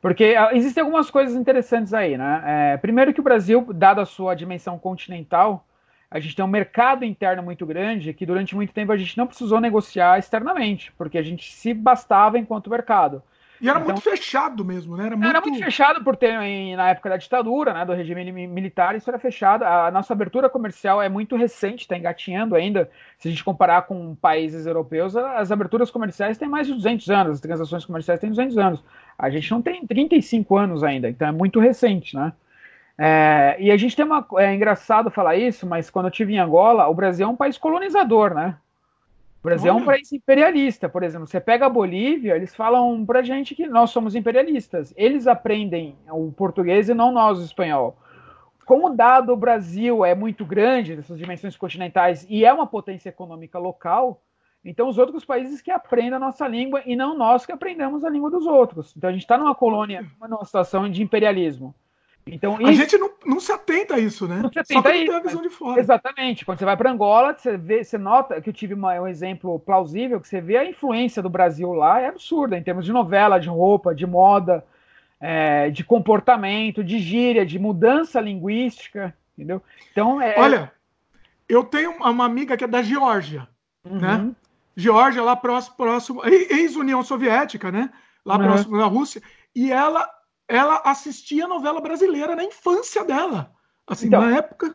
porque ah, existem algumas coisas interessantes aí, né? É, primeiro que o Brasil, dada a sua dimensão continental, a gente tem um mercado interno muito grande que durante muito tempo a gente não precisou negociar externamente, porque a gente se bastava enquanto mercado. E era então, muito fechado mesmo, né? Era muito... era muito fechado por ter, na época da ditadura, né, do regime militar, isso era fechado. A nossa abertura comercial é muito recente, está engatinhando ainda. Se a gente comparar com países europeus, as aberturas comerciais têm mais de 200 anos, as transações comerciais têm 200 anos. A gente não tem 35 anos ainda, então é muito recente, né? É, e a gente tem uma. É engraçado falar isso, mas quando eu estive em Angola, o Brasil é um país colonizador, né? O Brasil Olha. é um país imperialista, por exemplo. Você pega a Bolívia, eles falam pra gente que nós somos imperialistas. Eles aprendem o português e não nós o espanhol. Como dado o Brasil é muito grande, dessas dimensões continentais, e é uma potência econômica local, então os outros países que aprendem a nossa língua e não nós que aprendemos a língua dos outros. Então a gente está numa colônia, numa situação de imperialismo. Então, a gente não, não se atenta a isso, né? Não se atenta Só a isso. a visão de fora. Exatamente. Quando você vai para Angola, você, vê, você nota que eu tive uma, um exemplo plausível, que você vê a influência do Brasil lá, é absurda, em termos de novela, de roupa, de moda, é, de comportamento, de gíria, de mudança linguística, entendeu? Então, é... Olha, eu tenho uma amiga que é da Geórgia, uhum. né? Geórgia, lá próximo, próximo ex-União Soviética, né? Lá uhum. próximo da Rússia, e ela ela assistia novela brasileira na infância dela. Assim, então, na época.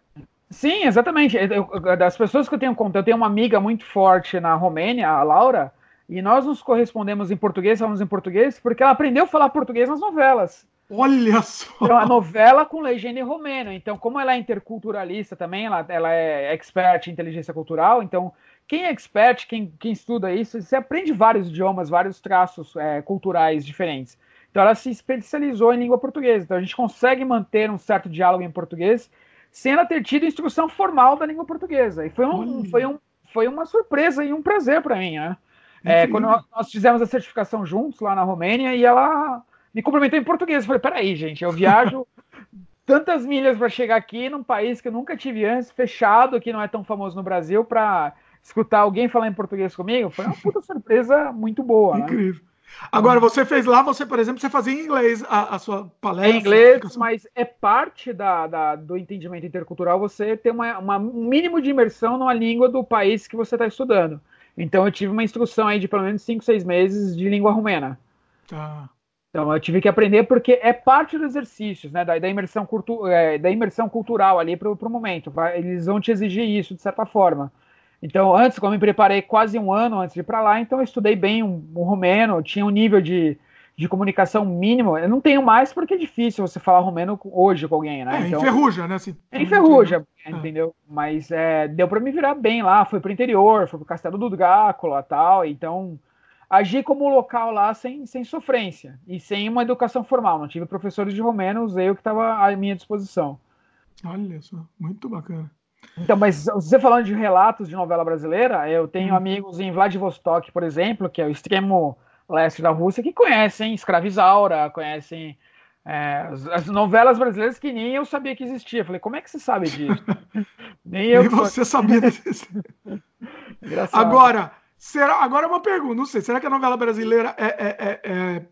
Sim, exatamente. Eu, das pessoas que eu tenho conta, eu tenho uma amiga muito forte na Romênia, a Laura, e nós nos correspondemos em português, falamos em português, porque ela aprendeu a falar português nas novelas. Olha só! Então, a novela com legenda em romeno. Então, como ela é interculturalista também, ela, ela é expert em inteligência cultural, então quem é expert, quem, quem estuda isso, você aprende vários idiomas, vários traços é, culturais diferentes. Então ela se especializou em língua portuguesa. Então a gente consegue manter um certo diálogo em português sem ela ter tido instrução formal da língua portuguesa. E foi, um, foi, um, foi uma surpresa e um prazer para mim, né? É, quando nós fizemos a certificação juntos lá na Romênia e ela me cumprimentou em português. Eu falei, peraí, gente, eu viajo tantas milhas para chegar aqui num país que eu nunca tive antes, fechado, que não é tão famoso no Brasil, para escutar alguém falar em português comigo. Foi uma puta surpresa muito boa. Né? Incrível. Né? Agora, você fez lá, você, por exemplo, você fazia em inglês a, a sua palestra? É inglês, mas é parte da, da, do entendimento intercultural você ter uma, uma, um mínimo de imersão numa língua do país que você está estudando. Então, eu tive uma instrução aí de pelo menos 5, 6 meses de língua romena. Tá. Então, eu tive que aprender porque é parte dos exercícios, né, da, da imersão, cultu é, da imersão cultural ali para o momento. Eles vão te exigir isso, de certa forma. Então, antes, como eu me preparei quase um ano antes de ir para lá, então eu estudei bem o um, um romeno, tinha um nível de, de comunicação mínimo. Eu não tenho mais porque é difícil você falar romeno hoje com alguém, né? É, então, enferruja, né? É, enferruja, é. entendeu? Mas é, deu para me virar bem lá. Fui para o interior, fui para o Castelo do Gácula e tal. Então, agi como local lá sem, sem sofrência e sem uma educação formal. Não tive professores de romeno, usei o que estava à minha disposição. Olha só, muito bacana. Então, mas você falando de relatos de novela brasileira, eu tenho hum. amigos em Vladivostok, por exemplo, que é o extremo leste da Rússia, que conhecem Escravizaura, conhecem é, as novelas brasileiras que nem eu sabia que existia. Falei, como é que você sabe disso? nem eu. Nem você sabia disso. agora, será, agora é uma pergunta, não sei, será que a novela brasileira é, é, é, é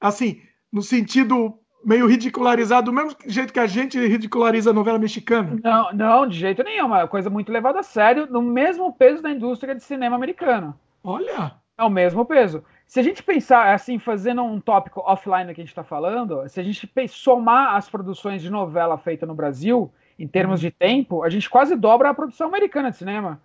assim, no sentido meio ridicularizado do mesmo jeito que a gente ridiculariza a novela mexicana? Não, não, de jeito nenhum. É uma coisa muito levada a sério, no mesmo peso da indústria de cinema americano. Olha! É o mesmo peso. Se a gente pensar assim, fazendo um tópico offline que a gente está falando, se a gente somar as produções de novela feita no Brasil, em termos de tempo, a gente quase dobra a produção americana de cinema.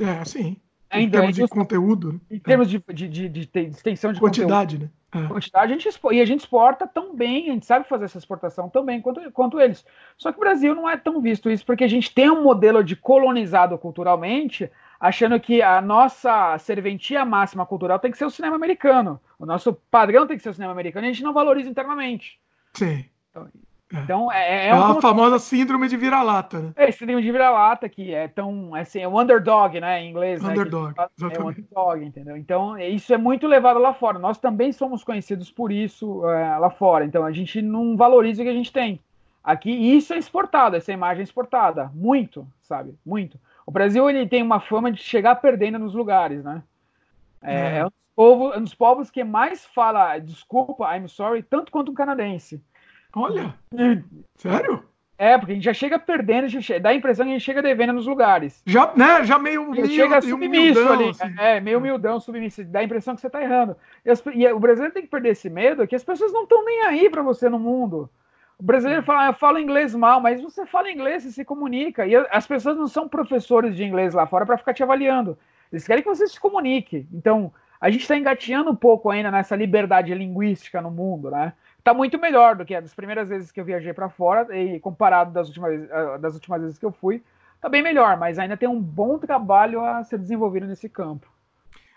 É, sim. Em termos de conteúdo. Né? Em termos de, de, de, de, extensão de quantidade, conteúdo. né? É. Quantidade, a gente exporta, e a gente exporta tão bem, a gente sabe fazer essa exportação tão bem quanto, quanto eles. Só que o Brasil não é tão visto isso, porque a gente tem um modelo de colonizado culturalmente, achando que a nossa serventia máxima cultural tem que ser o cinema americano. O nosso padrão tem que ser o cinema americano e a gente não valoriza internamente. Sim. Então, então, é, é, é uma famosa síndrome de vira-lata, né? É, síndrome de vira-lata, que é tão, assim, é o underdog, né, em inglês. Underdog, né, É o underdog, entendeu? Então, isso é muito levado lá fora. Nós também somos conhecidos por isso é, lá fora. Então, a gente não valoriza o que a gente tem. Aqui, isso é exportado, essa imagem é exportada. Muito, sabe? Muito. O Brasil, ele tem uma fama de chegar perdendo nos lugares, né? É, é. é um, dos povos, um dos povos que mais fala desculpa, I'm sorry, tanto quanto um canadense. Olha! Sério? É, porque a gente já chega perdendo, dá a impressão que a gente chega devendo nos lugares. Já, né? Já meio. meio chega submisso humildão, ali. Assim. É, meio humildão, submisso. Dá a impressão que você tá errando. E, as, e o brasileiro tem que perder esse medo que as pessoas não estão nem aí para você no mundo. O brasileiro fala, ah, fala inglês mal, mas você fala inglês e se comunica. E as pessoas não são professores de inglês lá fora para ficar te avaliando. Eles querem que você se comunique. Então, a gente está engateando um pouco ainda nessa liberdade linguística no mundo, né? Tá muito melhor do que das primeiras vezes que eu viajei para fora e comparado das últimas, ah, das últimas vezes que eu fui, tá bem melhor, mas ainda tem um bom trabalho a ser desenvolvido nesse campo.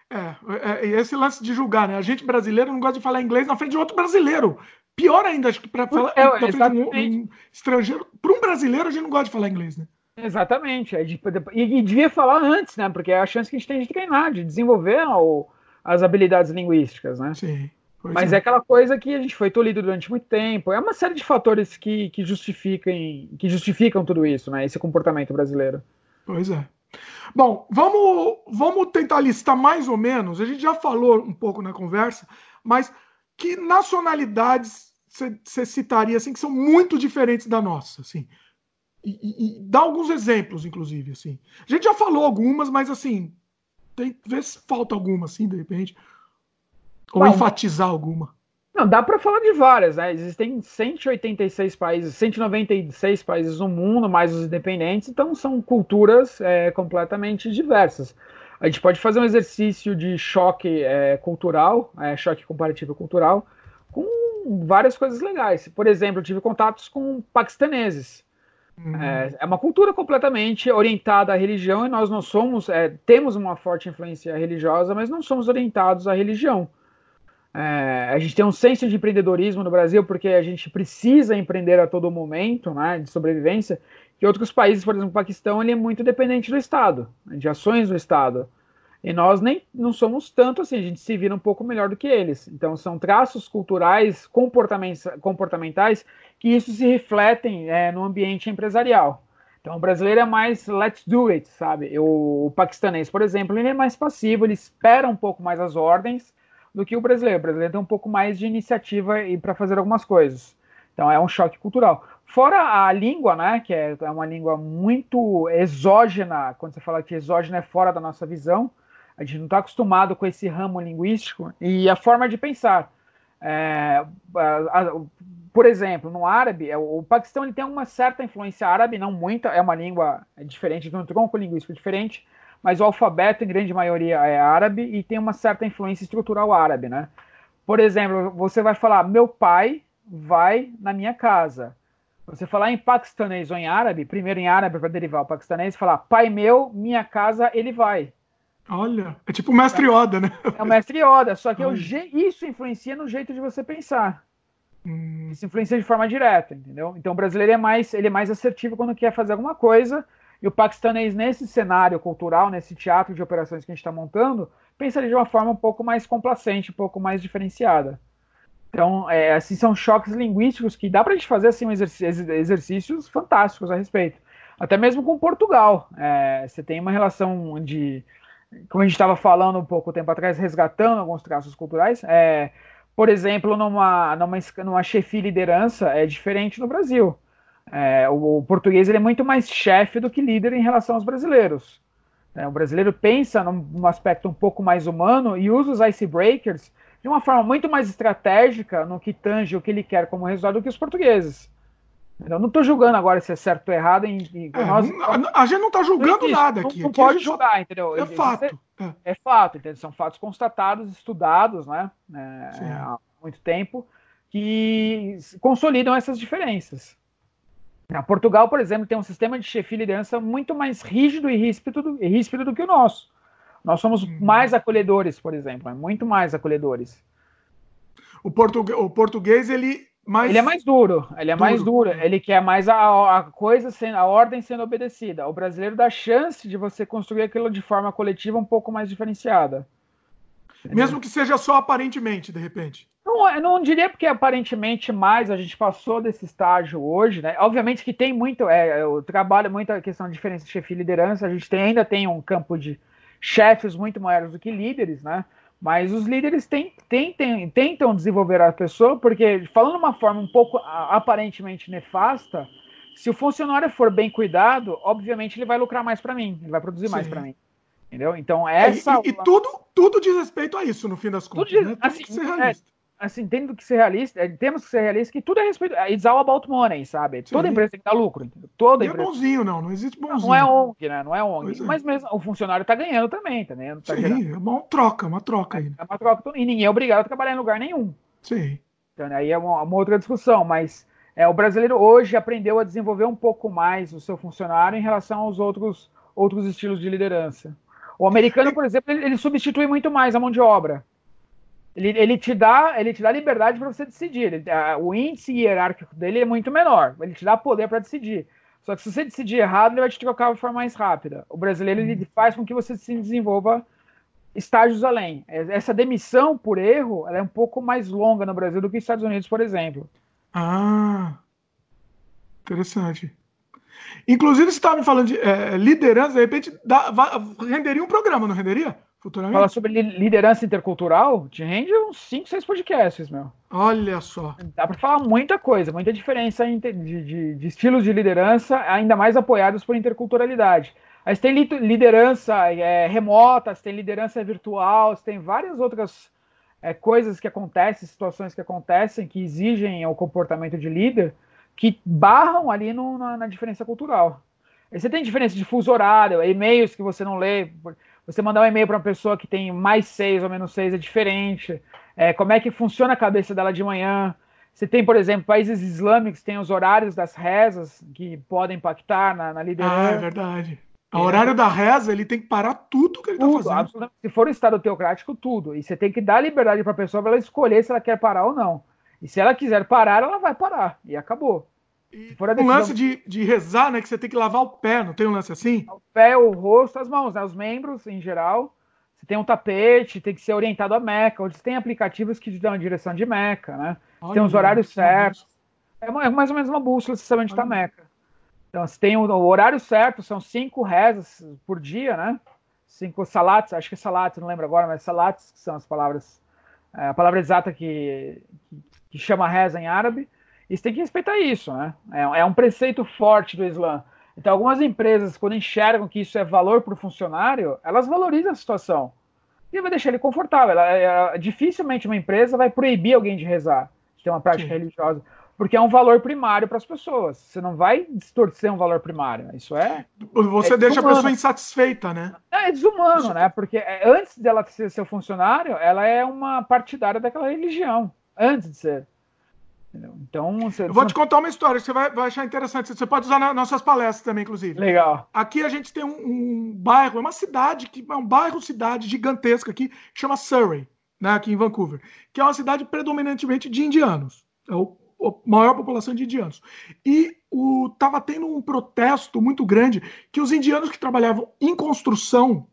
É, é, esse lance de julgar, né? A gente brasileiro não gosta de falar inglês na frente de outro brasileiro. Pior ainda, acho que para falar é, um, um estrangeiro, para um brasileiro a gente não gosta de falar inglês, né? Exatamente. É e, e, devia falar antes, né? Porque é a chance que a gente tem de treinar, de desenvolver o, as habilidades linguísticas, né? Sim. Pois Mas é. é. aquela coisa que a gente foi tolhido durante muito tempo. É uma série de fatores que, que, justificam, que justificam tudo isso, né? Esse comportamento brasileiro. Pois é. Bom, vamos, vamos tentar listar mais ou menos. A gente já falou um pouco na conversa, mas que nacionalidades você citaria assim que são muito diferentes da nossa, assim? E, e, e, dá alguns exemplos, inclusive, assim. A gente já falou algumas, mas assim, tem vê se falta alguma, assim, de repente. Ou enfatizar alguma? Não, dá para falar de várias, né? Existem 186 países, 196 países no mundo, mais os independentes, então são culturas é, completamente diversas. A gente pode fazer um exercício de choque é, cultural, é, choque comparativo cultural, com várias coisas legais. Por exemplo, eu tive contatos com paquistaneses. Uhum. É, é, uma cultura completamente orientada à religião e nós não somos, é, temos uma forte influência religiosa, mas não somos orientados à religião. É, a gente tem um senso de empreendedorismo no Brasil porque a gente precisa empreender a todo momento, né, de sobrevivência. Que outros países, por exemplo, o Paquistão, ele é muito dependente do Estado, de ações do Estado. E nós nem não somos tanto assim, a gente se vira um pouco melhor do que eles. Então são traços culturais, comportamentais, que isso se refletem é, no ambiente empresarial. Então o brasileiro é mais let's do it, sabe? O, o paquistanês, por exemplo, ele é mais passivo, ele espera um pouco mais as ordens do que o brasileiro. O brasileiro tem um pouco mais de iniciativa para fazer algumas coisas. Então é um choque cultural. Fora a língua, né, que é, é uma língua muito exógena, quando você fala que exógena é fora da nossa visão, a gente não está acostumado com esse ramo linguístico e a forma de pensar. É, por exemplo, no árabe, é, o Paquistão ele tem uma certa influência árabe, não muita, é uma língua diferente, tem um tronco linguístico diferente, mas o alfabeto, em grande maioria, é árabe e tem uma certa influência estrutural árabe, né? Por exemplo, você vai falar, meu pai vai na minha casa. Você falar em paquistanês ou em árabe, primeiro em árabe para derivar o paquistanês, falar, pai meu, minha casa, ele vai. Olha, é tipo o mestre Yoda, né? É o mestre Yoda, só que é isso influencia no jeito de você pensar. Hum. Isso influencia de forma direta, entendeu? Então o brasileiro é mais, ele é mais assertivo quando quer fazer alguma coisa, e o paquistanês, nesse cenário cultural, nesse teatro de operações que a gente está montando, pensa de uma forma um pouco mais complacente, um pouco mais diferenciada. Então, é, assim, são choques linguísticos que dá para a gente fazer assim, um exercícios fantásticos a respeito. Até mesmo com Portugal. É, você tem uma relação de como a gente estava falando um pouco tempo atrás, resgatando alguns traços culturais, é, por exemplo, numa, numa, numa chefia liderança é diferente no Brasil. É, o, o, português ele é muito mais chefe do que líder em relação aos brasileiros. É, o brasileiro pensa num, num, aspecto um pouco mais humano e usa os icebreakers de uma forma muito mais estratégica no que tange o que ele quer como resultado do que os portugueses. Eu não estou julgando agora se é certo ou errado. Em, em é, nós, a gente não está julgando nada aqui. Não, aqui pode julgar, entendeu? É fato. É, é fato, entendeu? São fatos constatados, estudados, né? É, há muito tempo, que consolidam essas diferenças. Portugal, por exemplo, tem um sistema de chefia e liderança muito mais rígido e ríspido, do, e ríspido do que o nosso. Nós somos hum. mais acolhedores, por exemplo, muito mais acolhedores. O, português, o português ele mais... Ele é mais duro, ele é duro. mais duro, ele quer mais a, a, coisa sendo, a ordem sendo obedecida. O brasileiro dá chance de você construir aquilo de forma coletiva um pouco mais diferenciada. Mesmo que seja só aparentemente, de repente. Não, eu não diria porque aparentemente mais a gente passou desse estágio hoje, né? Obviamente que tem muito, é, eu trabalho muito a questão de diferença de chefia e liderança, a gente tem, ainda tem um campo de chefes muito maiores do que líderes, né? Mas os líderes tem, tem, tentam desenvolver a pessoa, porque, falando de uma forma um pouco aparentemente nefasta, se o funcionário for bem cuidado, obviamente ele vai lucrar mais para mim, ele vai produzir Sim. mais para mim. Entendeu? Então, essa. E, e, tudo, tudo diz respeito a isso, no fim das contas. Tudo diz, né? assim, assim, tendo que ser realista, é, temos que ser realistas que tudo é respeito. It's all about money, sabe? Sim. Toda empresa tem que dar lucro. Entendeu? Toda não é empresa. é bonzinho, não. Não existe bonzinho. Não é ONG, né? Não é ONG. É. Mas mesmo o funcionário tá ganhando também, tá ganhando. Tá Sim, gerando... é uma troca, uma troca aí. É uma troca. E ninguém é obrigado a trabalhar em lugar nenhum. Sim. Então, aí é uma, uma outra discussão, mas é, o brasileiro hoje aprendeu a desenvolver um pouco mais o seu funcionário em relação aos outros, outros estilos de liderança. O americano, por exemplo, ele, ele substitui muito mais a mão de obra. Ele, ele, te dá, ele te dá liberdade para você decidir. Ele, a, o índice hierárquico dele é muito menor. Ele te dá poder para decidir. Só que se você decidir errado, ele vai te trocar de forma mais rápida. O brasileiro ele uhum. faz com que você se desenvolva estágios além. Essa demissão por erro é um pouco mais longa no Brasil do que nos Estados Unidos, por exemplo. Ah, interessante. Inclusive, você estava me falando de é, liderança, de repente dá, renderia um programa, não renderia? futuramente? Falar sobre liderança intercultural te rende uns 5, 6 podcasts, meu. Olha só. Dá para falar muita coisa, muita diferença de, de, de, estilos de liderança, ainda mais apoiados por interculturalidade. Aí você tem liderança é, remota, tem liderança virtual, você tem várias outras é, coisas que acontecem, situações que acontecem, que exigem o comportamento de líder, que barram ali no, na, na diferença cultural. Aí você tem diferença de fuso horário, e-mails que você não lê. Você mandar um e-mail para uma pessoa que tem mais seis ou menos seis é diferente. É, como é que funciona a cabeça dela de manhã? Você tem, por exemplo, países islâmicos que têm os horários das rezas que podem impactar na, na liderança. Ah, é verdade. O horário da reza, ele tem que parar tudo que ele tudo, tá fazendo. Se for um Estado teocrático, tudo. E você tem que dar liberdade para a pessoa para ela escolher se ela quer parar ou não. E se ela quiser parar, ela vai parar. E acabou. E um decisão... lance de, de rezar, né? Que você tem que lavar o pé, não tem um lance assim? O pé, o rosto, as mãos, né, os membros em geral. Você tem um tapete, tem que ser orientado a Meca. Onde tem aplicativos que te dão a direção de Meca, né? Olha, tem os horários certos. É, é mais ou menos uma bússola, você sabe onde está Meca. Então, você tem o, o, horário certo, são cinco rezas por dia, né? Cinco salates, acho que é salates, não lembro agora, mas salates são as palavras, é, a palavra exata que, que, que, chama reza em árabe. E você tem que respeitar isso, né? É, é um preceito forte do Islã. Então, algumas empresas, quando enxergam que isso é valor para o funcionário, elas valorizam a situação. E vai deixar ele confortável. Ela, é, dificilmente uma empresa vai proibir alguém de rezar, de ter uma prática Sim. religiosa porque é um valor primário para as pessoas. Você não vai distorcer um valor primário. Isso é. Você é deixa a pessoa insatisfeita, né? É, é desumano, né? Porque é, antes dela ser seu funcionário, ela é uma partidária daquela religião. Antes de ser. Então, você, eu vou te contar uma história que você vai, vai, achar interessante. Você pode usar nas nossas palestras também, inclusive. Legal. Aqui a gente tem um, um bairro, é uma cidade, que é um bairro, cidade gigantesca aqui, que chama Surrey, né, aqui em Vancouver, que é uma cidade predominantemente de indianos. É o maior população de indianos. E estava tendo um protesto muito grande que os indianos que trabalhavam em construção,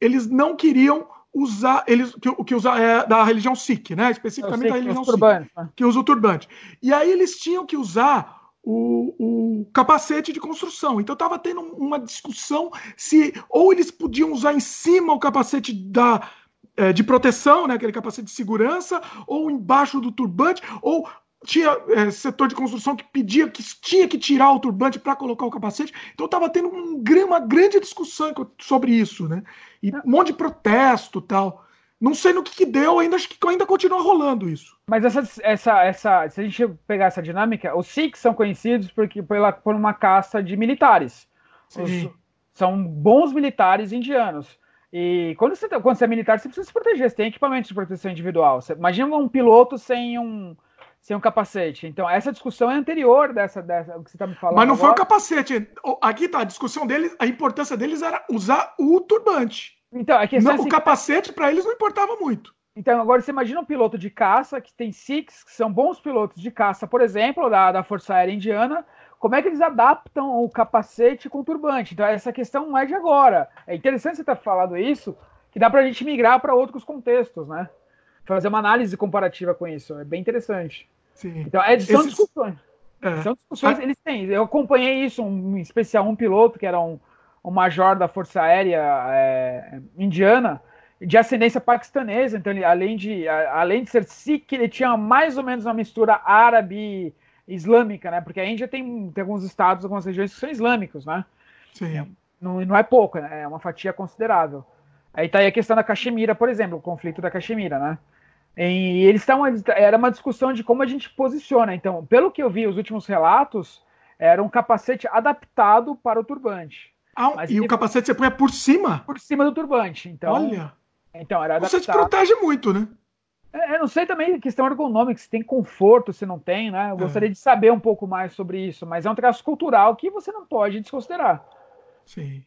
eles não queriam usar, eles que, que usa é da religião Sikh, né? Especificamente da religião Sikh, né? que usa o turbante. E aí eles tinham que usar o, o, capacete de construção. Então estava tendo uma discussão se ou eles podiam usar em cima o capacete da, é, de proteção, né, aquele capacete de segurança, ou embaixo do turbante, ou tinha é, setor de construção que pedia que tinha que tirar o turbante para colocar o capacete. Então estava tendo um, uma grande discussão sobre isso, né? E um monte de protesto tal. Não sei no que, que deu, ainda acho que ainda continua rolando isso. Mas essa, essa, essa, se a gente pegar essa dinâmica, os Sikhs são conhecidos porque, pela, por uma caça de militares. Os, são bons militares indianos. E quando você, tá, quando você é militar, você precisa se proteger, você tem equipamento de proteção individual. Você, imagina um piloto sem um, sem um capacete. Então, essa discussão é anterior dessa, dessa que você está me falando. Mas não agora. foi o capacete. Aqui tá, a discussão deles, a importância deles era usar o turbante. Então, a questão não, é assim, o capacete para eles não importava muito. Então, agora você imagina um piloto de caça que tem Six, que são bons pilotos de caça, por exemplo, da, da Força Aérea Indiana. Como é que eles adaptam o capacete com o turbante? Então, essa questão não é de agora. É interessante você estar tá falando isso, que dá para a gente migrar para outros contextos, né? Fazer uma análise comparativa com isso. É bem interessante. Sim. Então, é, são Esses... discussões. É. São discussões, ah. eles têm. Eu acompanhei isso, um, em especial um piloto, que era um, um major da Força Aérea é, indiana, de ascendência paquistanesa. Então, ele, além, de, a, além de ser Sikh, ele tinha mais ou menos uma mistura árabe islâmica, né? Porque a Índia tem, tem alguns estados, algumas regiões que são islâmicos, né? Sim. É, não, não é pouco, né? é uma fatia considerável. Aí tá aí a questão da Caxemira, por exemplo, o conflito da Caxemira, né? E eles estavam. Era uma discussão de como a gente posiciona. Então, pelo que eu vi, os últimos relatos, era um capacete adaptado para o turbante. Ah, Mas e o capacete você põe por cima? Por cima do turbante. Então, Olha. Então, era adaptado. Você te protege muito, né? É, eu não sei também questão ergonômica, se tem conforto, se não tem, né? Eu é. gostaria de saber um pouco mais sobre isso, mas é um traço cultural que você não pode desconsiderar. Sim.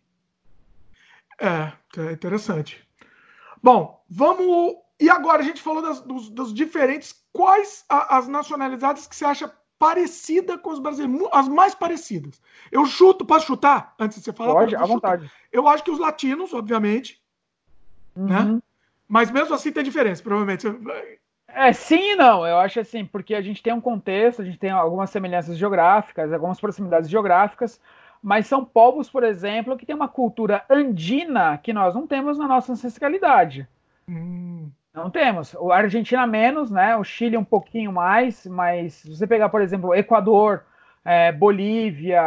É, é interessante. Bom, vamos e agora a gente falou das, dos, dos diferentes. Quais a, as nacionalidades que você acha parecida com os brasileiros? As mais parecidas. Eu chuto, posso chutar antes de você falar? Pode, à vontade. Eu acho que os latinos, obviamente. Né? Uhum. Né? Mas mesmo assim tem diferença, provavelmente. É, sim e não. Eu acho assim, porque a gente tem um contexto, a gente tem algumas semelhanças geográficas, algumas proximidades geográficas, mas são povos, por exemplo, que têm uma cultura andina que nós não temos na nossa ancestralidade. Hum. Não temos. O Argentina menos, né? O Chile um pouquinho mais, mas se você pegar, por exemplo, Equador, é, Bolívia,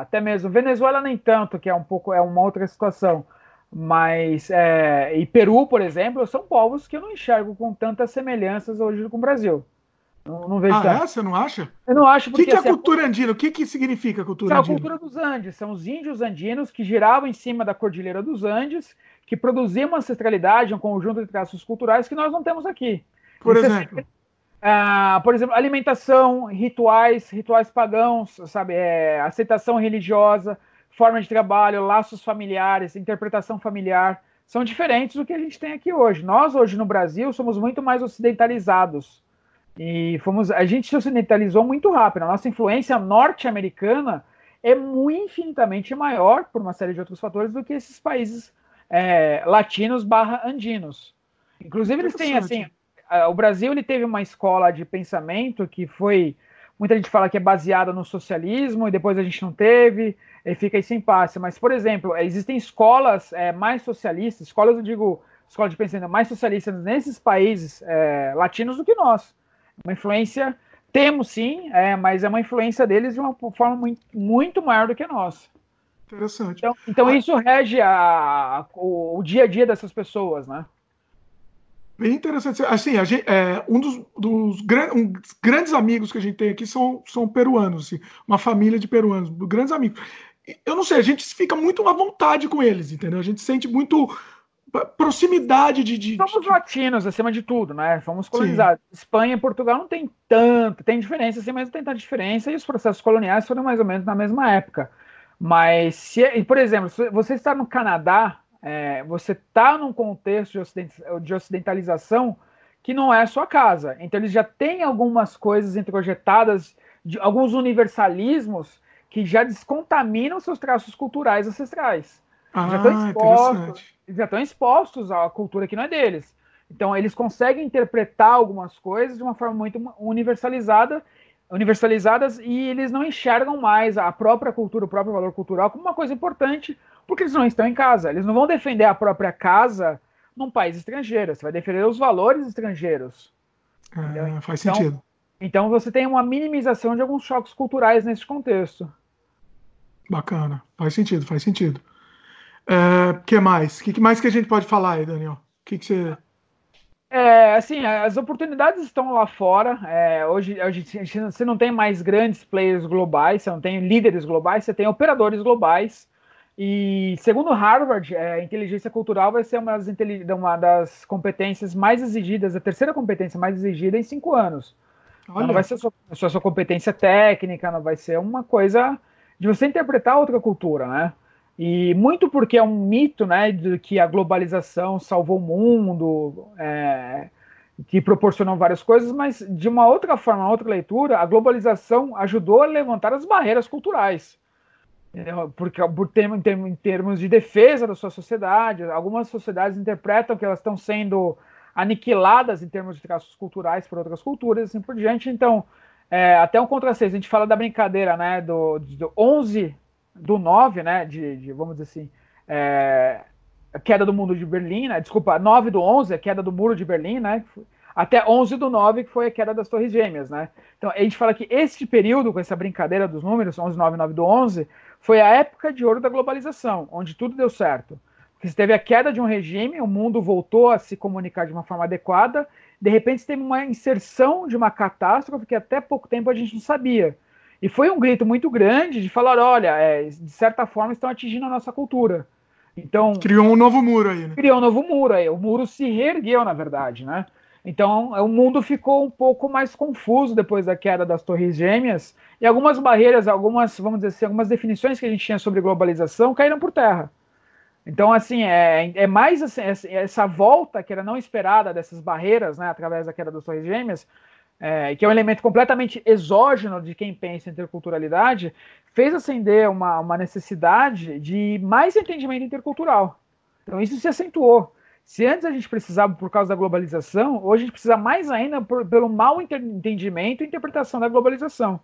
até mesmo Venezuela nem tanto, que é um pouco é uma outra situação. Mas é, e Peru, por exemplo, são povos que eu não enxergo com tantas semelhanças hoje com o Brasil. Não, não vejo ah, tanto. é? Você não acha? Eu não acho. O que, que é assim, cultura andina? O que, que significa a cultura andina? É a cultura dos Andes. São os índios andinos que giravam em cima da Cordilheira dos Andes que produzia uma ancestralidade, um conjunto de traços culturais que nós não temos aqui. Por Isso é exemplo? É, por exemplo, alimentação, rituais, rituais pagãos, sabe, é, aceitação religiosa, forma de trabalho, laços familiares, interpretação familiar, são diferentes do que a gente tem aqui hoje. Nós, hoje no Brasil, somos muito mais ocidentalizados. E fomos, a gente se ocidentalizou muito rápido. A nossa influência norte-americana é muito infinitamente maior, por uma série de outros fatores, do que esses países é, latinos barra andinos. Inclusive, eles têm, assim, o Brasil ele teve uma escola de pensamento que foi Muita gente fala que é baseada no socialismo e depois a gente não teve, e fica aí sem passe. Mas, por exemplo, existem escolas é, mais socialistas, escolas, eu digo, escola de pensamento mais socialistas nesses países é, latinos do que nós. Uma influência, temos sim, é, mas é uma influência deles de uma forma muito, muito maior do que a nossa. Interessante. Então, então ah. isso rege a, o, o dia a dia dessas pessoas, né? Bem interessante. Assim, a gente, é, um dos, dos gran, um, grandes amigos que a gente tem aqui são, são peruanos, assim, uma família de peruanos, grandes amigos. Eu não sei, a gente fica muito à vontade com eles, entendeu? A gente sente muito proximidade de. de Somos de... latinos, acima de tudo, né? Fomos colonizados. Sim. Espanha e Portugal não tem tanto, tem diferença, sim, mas não tem tanta diferença, e os processos coloniais foram mais ou menos na mesma época. Mas, se, por exemplo, se você está no Canadá, é, você está num contexto de, ocident, de, ocidentalização que não é a sua casa. Então eles já têm algumas coisas introjetadas, de, alguns universalismos que já descontaminam seus traços culturais ancestrais. Ah, já estão expostos, já estão expostos à cultura que não é deles. Então eles conseguem interpretar algumas coisas de uma forma muito universalizada, universalizadas e eles não enxergam mais a própria cultura, o próprio valor cultural como uma coisa importante porque eles não estão em casa. Eles não vão defender a própria casa num país estrangeiro. Você vai defender os valores estrangeiros. É, faz então, sentido. Então você tem uma minimização de alguns choques culturais nesse contexto. Bacana, faz sentido, faz sentido. O é, que mais? O que mais que a gente pode falar aí, Daniel? O que, que você. É, assim, as oportunidades estão lá fora. É, hoje, hoje você não tem mais grandes players globais, você não tem líderes globais, você tem operadores globais. E segundo Harvard, é, a inteligência cultural vai ser uma das, uma das, competências mais exigidas, a terceira competência mais exigida em cinco anos. Não vai ser só, só sua competência técnica, não vai ser uma coisa de você interpretar outra cultura, né? E muito porque é um mito, né, de que a globalização salvou o mundo, é, que proporcionou várias coisas, mas de uma outra forma, outra leitura, a globalização ajudou a levantar as barreiras culturais porque por termo, em termos de defesa da sua sociedade, algumas sociedades interpretam que elas estão sendo aniquiladas em termos de traços culturais por outras culturas, assim por diante. Então, é, até um contrassenso, a gente fala da brincadeira, né, do, do 11 do 9, né, de, de vamos dizer assim, é, a queda do muro de Berlim, né, desculpa, 9 do 11, a queda do muro de Berlim, né, até 11 do 9, que foi a queda das Torres Gêmeas, né. Então, a gente fala que este período, com essa brincadeira dos números, 11, 9, 9 do 11, foi a época de ouro da globalização, onde tudo deu certo. Porque você teve a queda de um regime, o mundo voltou a se comunicar de uma forma adequada, de repente teve uma inserção de uma catástrofe que até pouco tempo a gente não sabia. E foi um grito muito grande de falar: olha, é, de certa forma estão atingindo a nossa cultura. Então. Criou um novo muro aí, né? Criou um novo muro aí. O muro se reergueu, na verdade, né? Então, o mundo ficou um pouco mais confuso depois da queda das Torres Gêmeas e algumas barreiras, algumas, vamos dizer assim, algumas definições que a gente tinha sobre globalização caíram por terra. Então, assim, é, é mais assim, essa volta que era não esperada dessas barreiras, né, através da queda das Torres Gêmeas, é, que é um elemento completamente exógeno de quem pensa em interculturalidade, fez acender uma, uma necessidade de mais entendimento intercultural. Então, isso se acentuou. Se antes a gente precisava por causa da globalização, hoje a gente precisa mais ainda por, pelo mau entendimento e interpretação da globalização.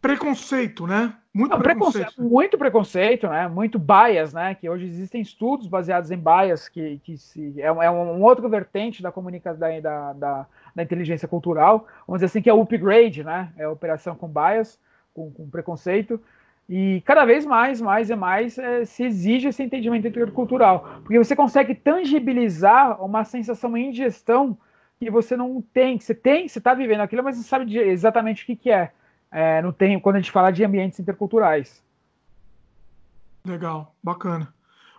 Preconceito, né? Muito Não, preconceito. preconceito. Muito preconceito, né? Muito bias, né? Que hoje existem estudos baseados em bias, que, que se, é, é um outro vertente da comunicação da, da, da, inteligência cultural. Vamos dizer assim, que é o upgrade, né? É a operação com bias, com, com preconceito. E cada vez mais, mais e mais é, se exige esse entendimento intercultural, porque você consegue tangibilizar uma sensação em gestão que você não tem, que você tem, você está vivendo aquilo, mas não sabe exatamente o que, que é. é. Não tem quando a gente fala de ambientes interculturais. Legal, bacana.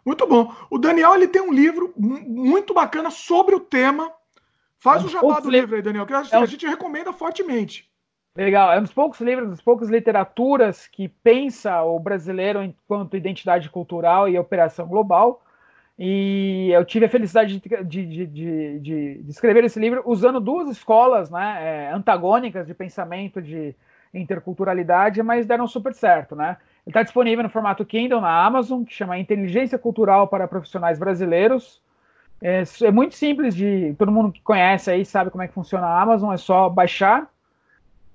Muito bom. O Daniel ele tem um livro muito bacana sobre o tema. Faz é um o jabá do livro aí, Daniel, que a, é um... gente recomenda fortemente. Legal, é um dos poucos livros, das poucas literaturas que pensa o brasileiro enquanto identidade cultural e operação global. E eu tive a felicidade de, de, de, de escrever esse livro usando duas escolas né, é, antagônicas de pensamento de interculturalidade, mas deram super certo. Né? Ele está disponível no formato Kindle na Amazon, que chama Inteligência Cultural para Profissionais Brasileiros. É, é muito simples de. Todo mundo que conhece aí sabe como é que funciona a Amazon, é só baixar.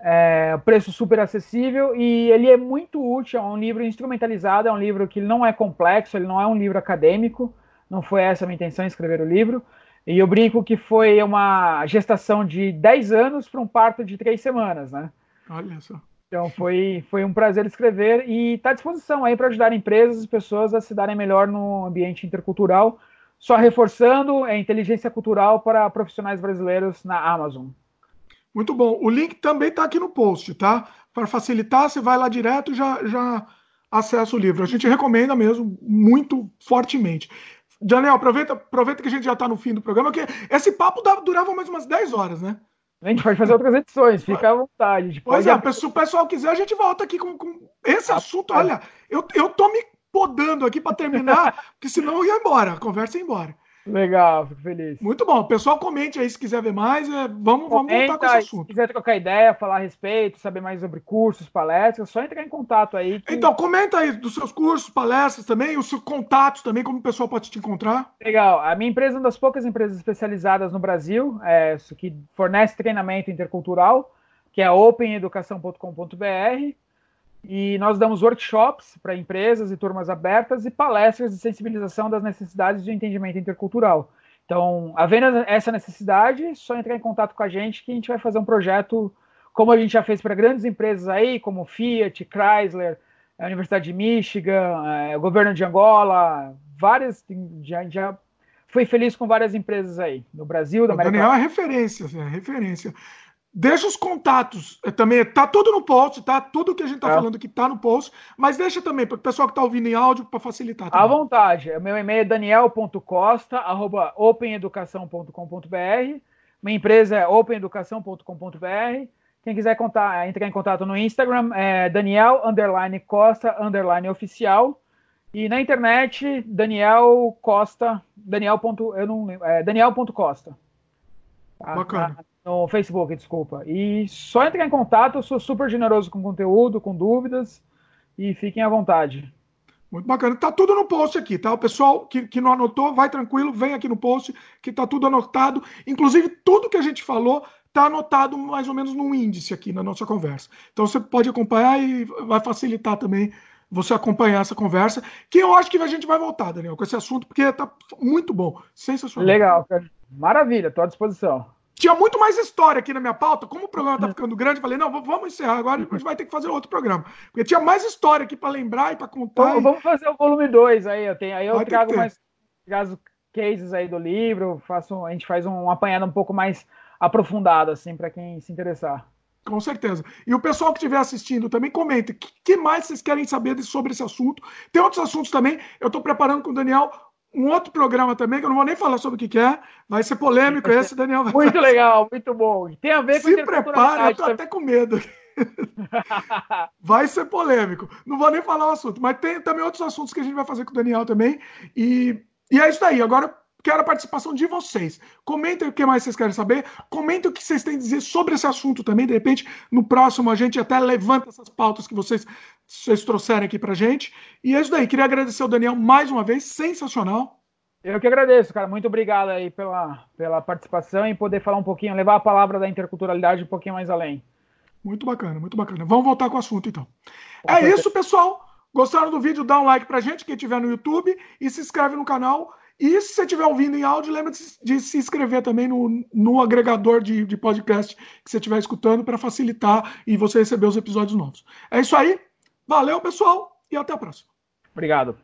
É, preço super acessível e ele é muito útil, é um livro instrumentalizado, é um livro que não é complexo, ele não é um livro acadêmico, não foi essa a minha intenção escrever o livro. E eu brinco que foi uma gestação de 10 anos para um parto de 3 semanas, né? Olha só. Então foi, foi um prazer escrever e está à disposição aí para ajudar empresas e pessoas a se darem melhor no ambiente intercultural. Só reforçando, é inteligência cultural para profissionais brasileiros na Amazon. Muito bom. O link também está aqui no post, tá? Para facilitar, você vai lá direto e já, já acessa o livro. A gente recomenda mesmo muito fortemente. Daniel, aproveita, aproveita que a gente já está no fim do programa, que esse papo durava mais umas 10 horas, né? A gente pode fazer outras edições, fica à vontade. Pois é, se o pessoal quiser, a gente volta aqui com, com esse assunto. Olha, eu, eu tô me podando aqui para terminar, porque senão eu ia embora, a conversa ia embora. Legal, fico feliz. Muito bom. Pessoal, comente aí se quiser ver mais. É, vamos, vamos voltar com esse assunto. Se quiser trocar ideia, falar a respeito, saber mais sobre cursos, palestras, só entrar em contato aí. Que... Então, comenta aí dos seus cursos, palestras também, os seus contatos também, como o pessoal pode te encontrar. Legal. A minha empresa é uma das poucas empresas especializadas no Brasil, é, que fornece treinamento intercultural, que é openeducação.com.br. E nós damos workshops para empresas e turmas abertas e palestras de sensibilização das necessidades de entendimento intercultural. Então, havendo essa necessidade, só entrar em contato com a gente que a gente vai fazer um projeto como a gente já fez para grandes empresas aí, como Fiat, Chrysler, a Universidade de Michigan, é, o governo de Angola, várias, já, já fui feliz com várias empresas aí, no Brasil, da América. O Daniel é referência, é referência. Deixa os contatos é, também, tá tudo no post, tá? Tudo que a gente tá é. falando aqui tá no post, mas deixa também para o pessoal que tá ouvindo em áudio para facilitar. Também. À vontade. Meu e-mail é daniel.costa@openeducação.com.br. Minha empresa é openeducação.com.br. Quem quiser contar, entrar em contato no Instagram é Daniel underline Costa underline oficial. E na internet, Daniel Costa, Daniel. eu não, é, Daniel.costa. Bacana. A, no Facebook, desculpa. E só entrar em contato, eu sou super generoso com conteúdo, com dúvidas, e fiquem à vontade. Muito bacana. Tá tudo no post aqui, tá? O pessoal que, que não anotou, vai tranquilo, vem aqui no post, que tá tudo anotado. Inclusive, tudo que a gente falou tá anotado mais ou menos num índice aqui na nossa conversa. Então você pode acompanhar e vai facilitar também você acompanhar essa conversa, que eu acho que a gente vai voltar, Daniel, com esse assunto, porque tá muito bom, sensacional. Legal, maravilha, estou à disposição. Tinha muito mais história aqui na minha pauta. Como o programa tá ficando grande, falei, não, vamos encerrar agora, a gente vai ter que fazer outro programa. Porque tinha mais história aqui para lembrar e para contar. Vamos, e... vamos fazer o volume 2 aí. Eu tenho, aí eu vai trago mais cases aí do livro, faço, a gente faz um apanhado um pouco mais aprofundado, assim, para quem se interessar. Com certeza. E o pessoal que estiver assistindo também comenta o que, que, mais vocês querem saber sobre esse assunto. Tem outros assuntos também. Eu estou preparando com o Daniel um outro programa também, que eu não vou nem falar sobre o que, é, vai ser polêmico esse, Daniel. Vai muito legal, muito bom. Tem a ver com Se prepara, eu tô até com medo. vai ser polêmico. Não vou nem falar o assunto, mas tem também outros assuntos que a gente vai fazer com o Daniel também. E, e é isso daí. Agora quero a participação de vocês. Comentem o que mais vocês querem saber. Comentem o que vocês têm a dizer sobre esse assunto também. De repente, no próximo, a gente até levanta essas pautas que vocês, vocês trouxeram aqui pra gente. E é isso daí. Queria agradecer ao Daniel mais uma vez. Sensacional. Eu que agradeço, cara. Muito obrigado aí pela, pela participação e poder falar um pouquinho, levar a palavra da interculturalidade um pouquinho mais além. Muito bacana, muito bacana. Vamos voltar com o assunto, então. Com é certeza. isso, pessoal. Gostaram do vídeo? Dá um like pra gente, quem estiver no YouTube, e se inscreve no canal e se você estiver ouvindo em áudio, lembra de, de, se inscrever também no, no agregador de, de podcast que você estiver escutando para facilitar e você receber os episódios novos. É isso aí. Valeu, pessoal, e até a próxima. Obrigado.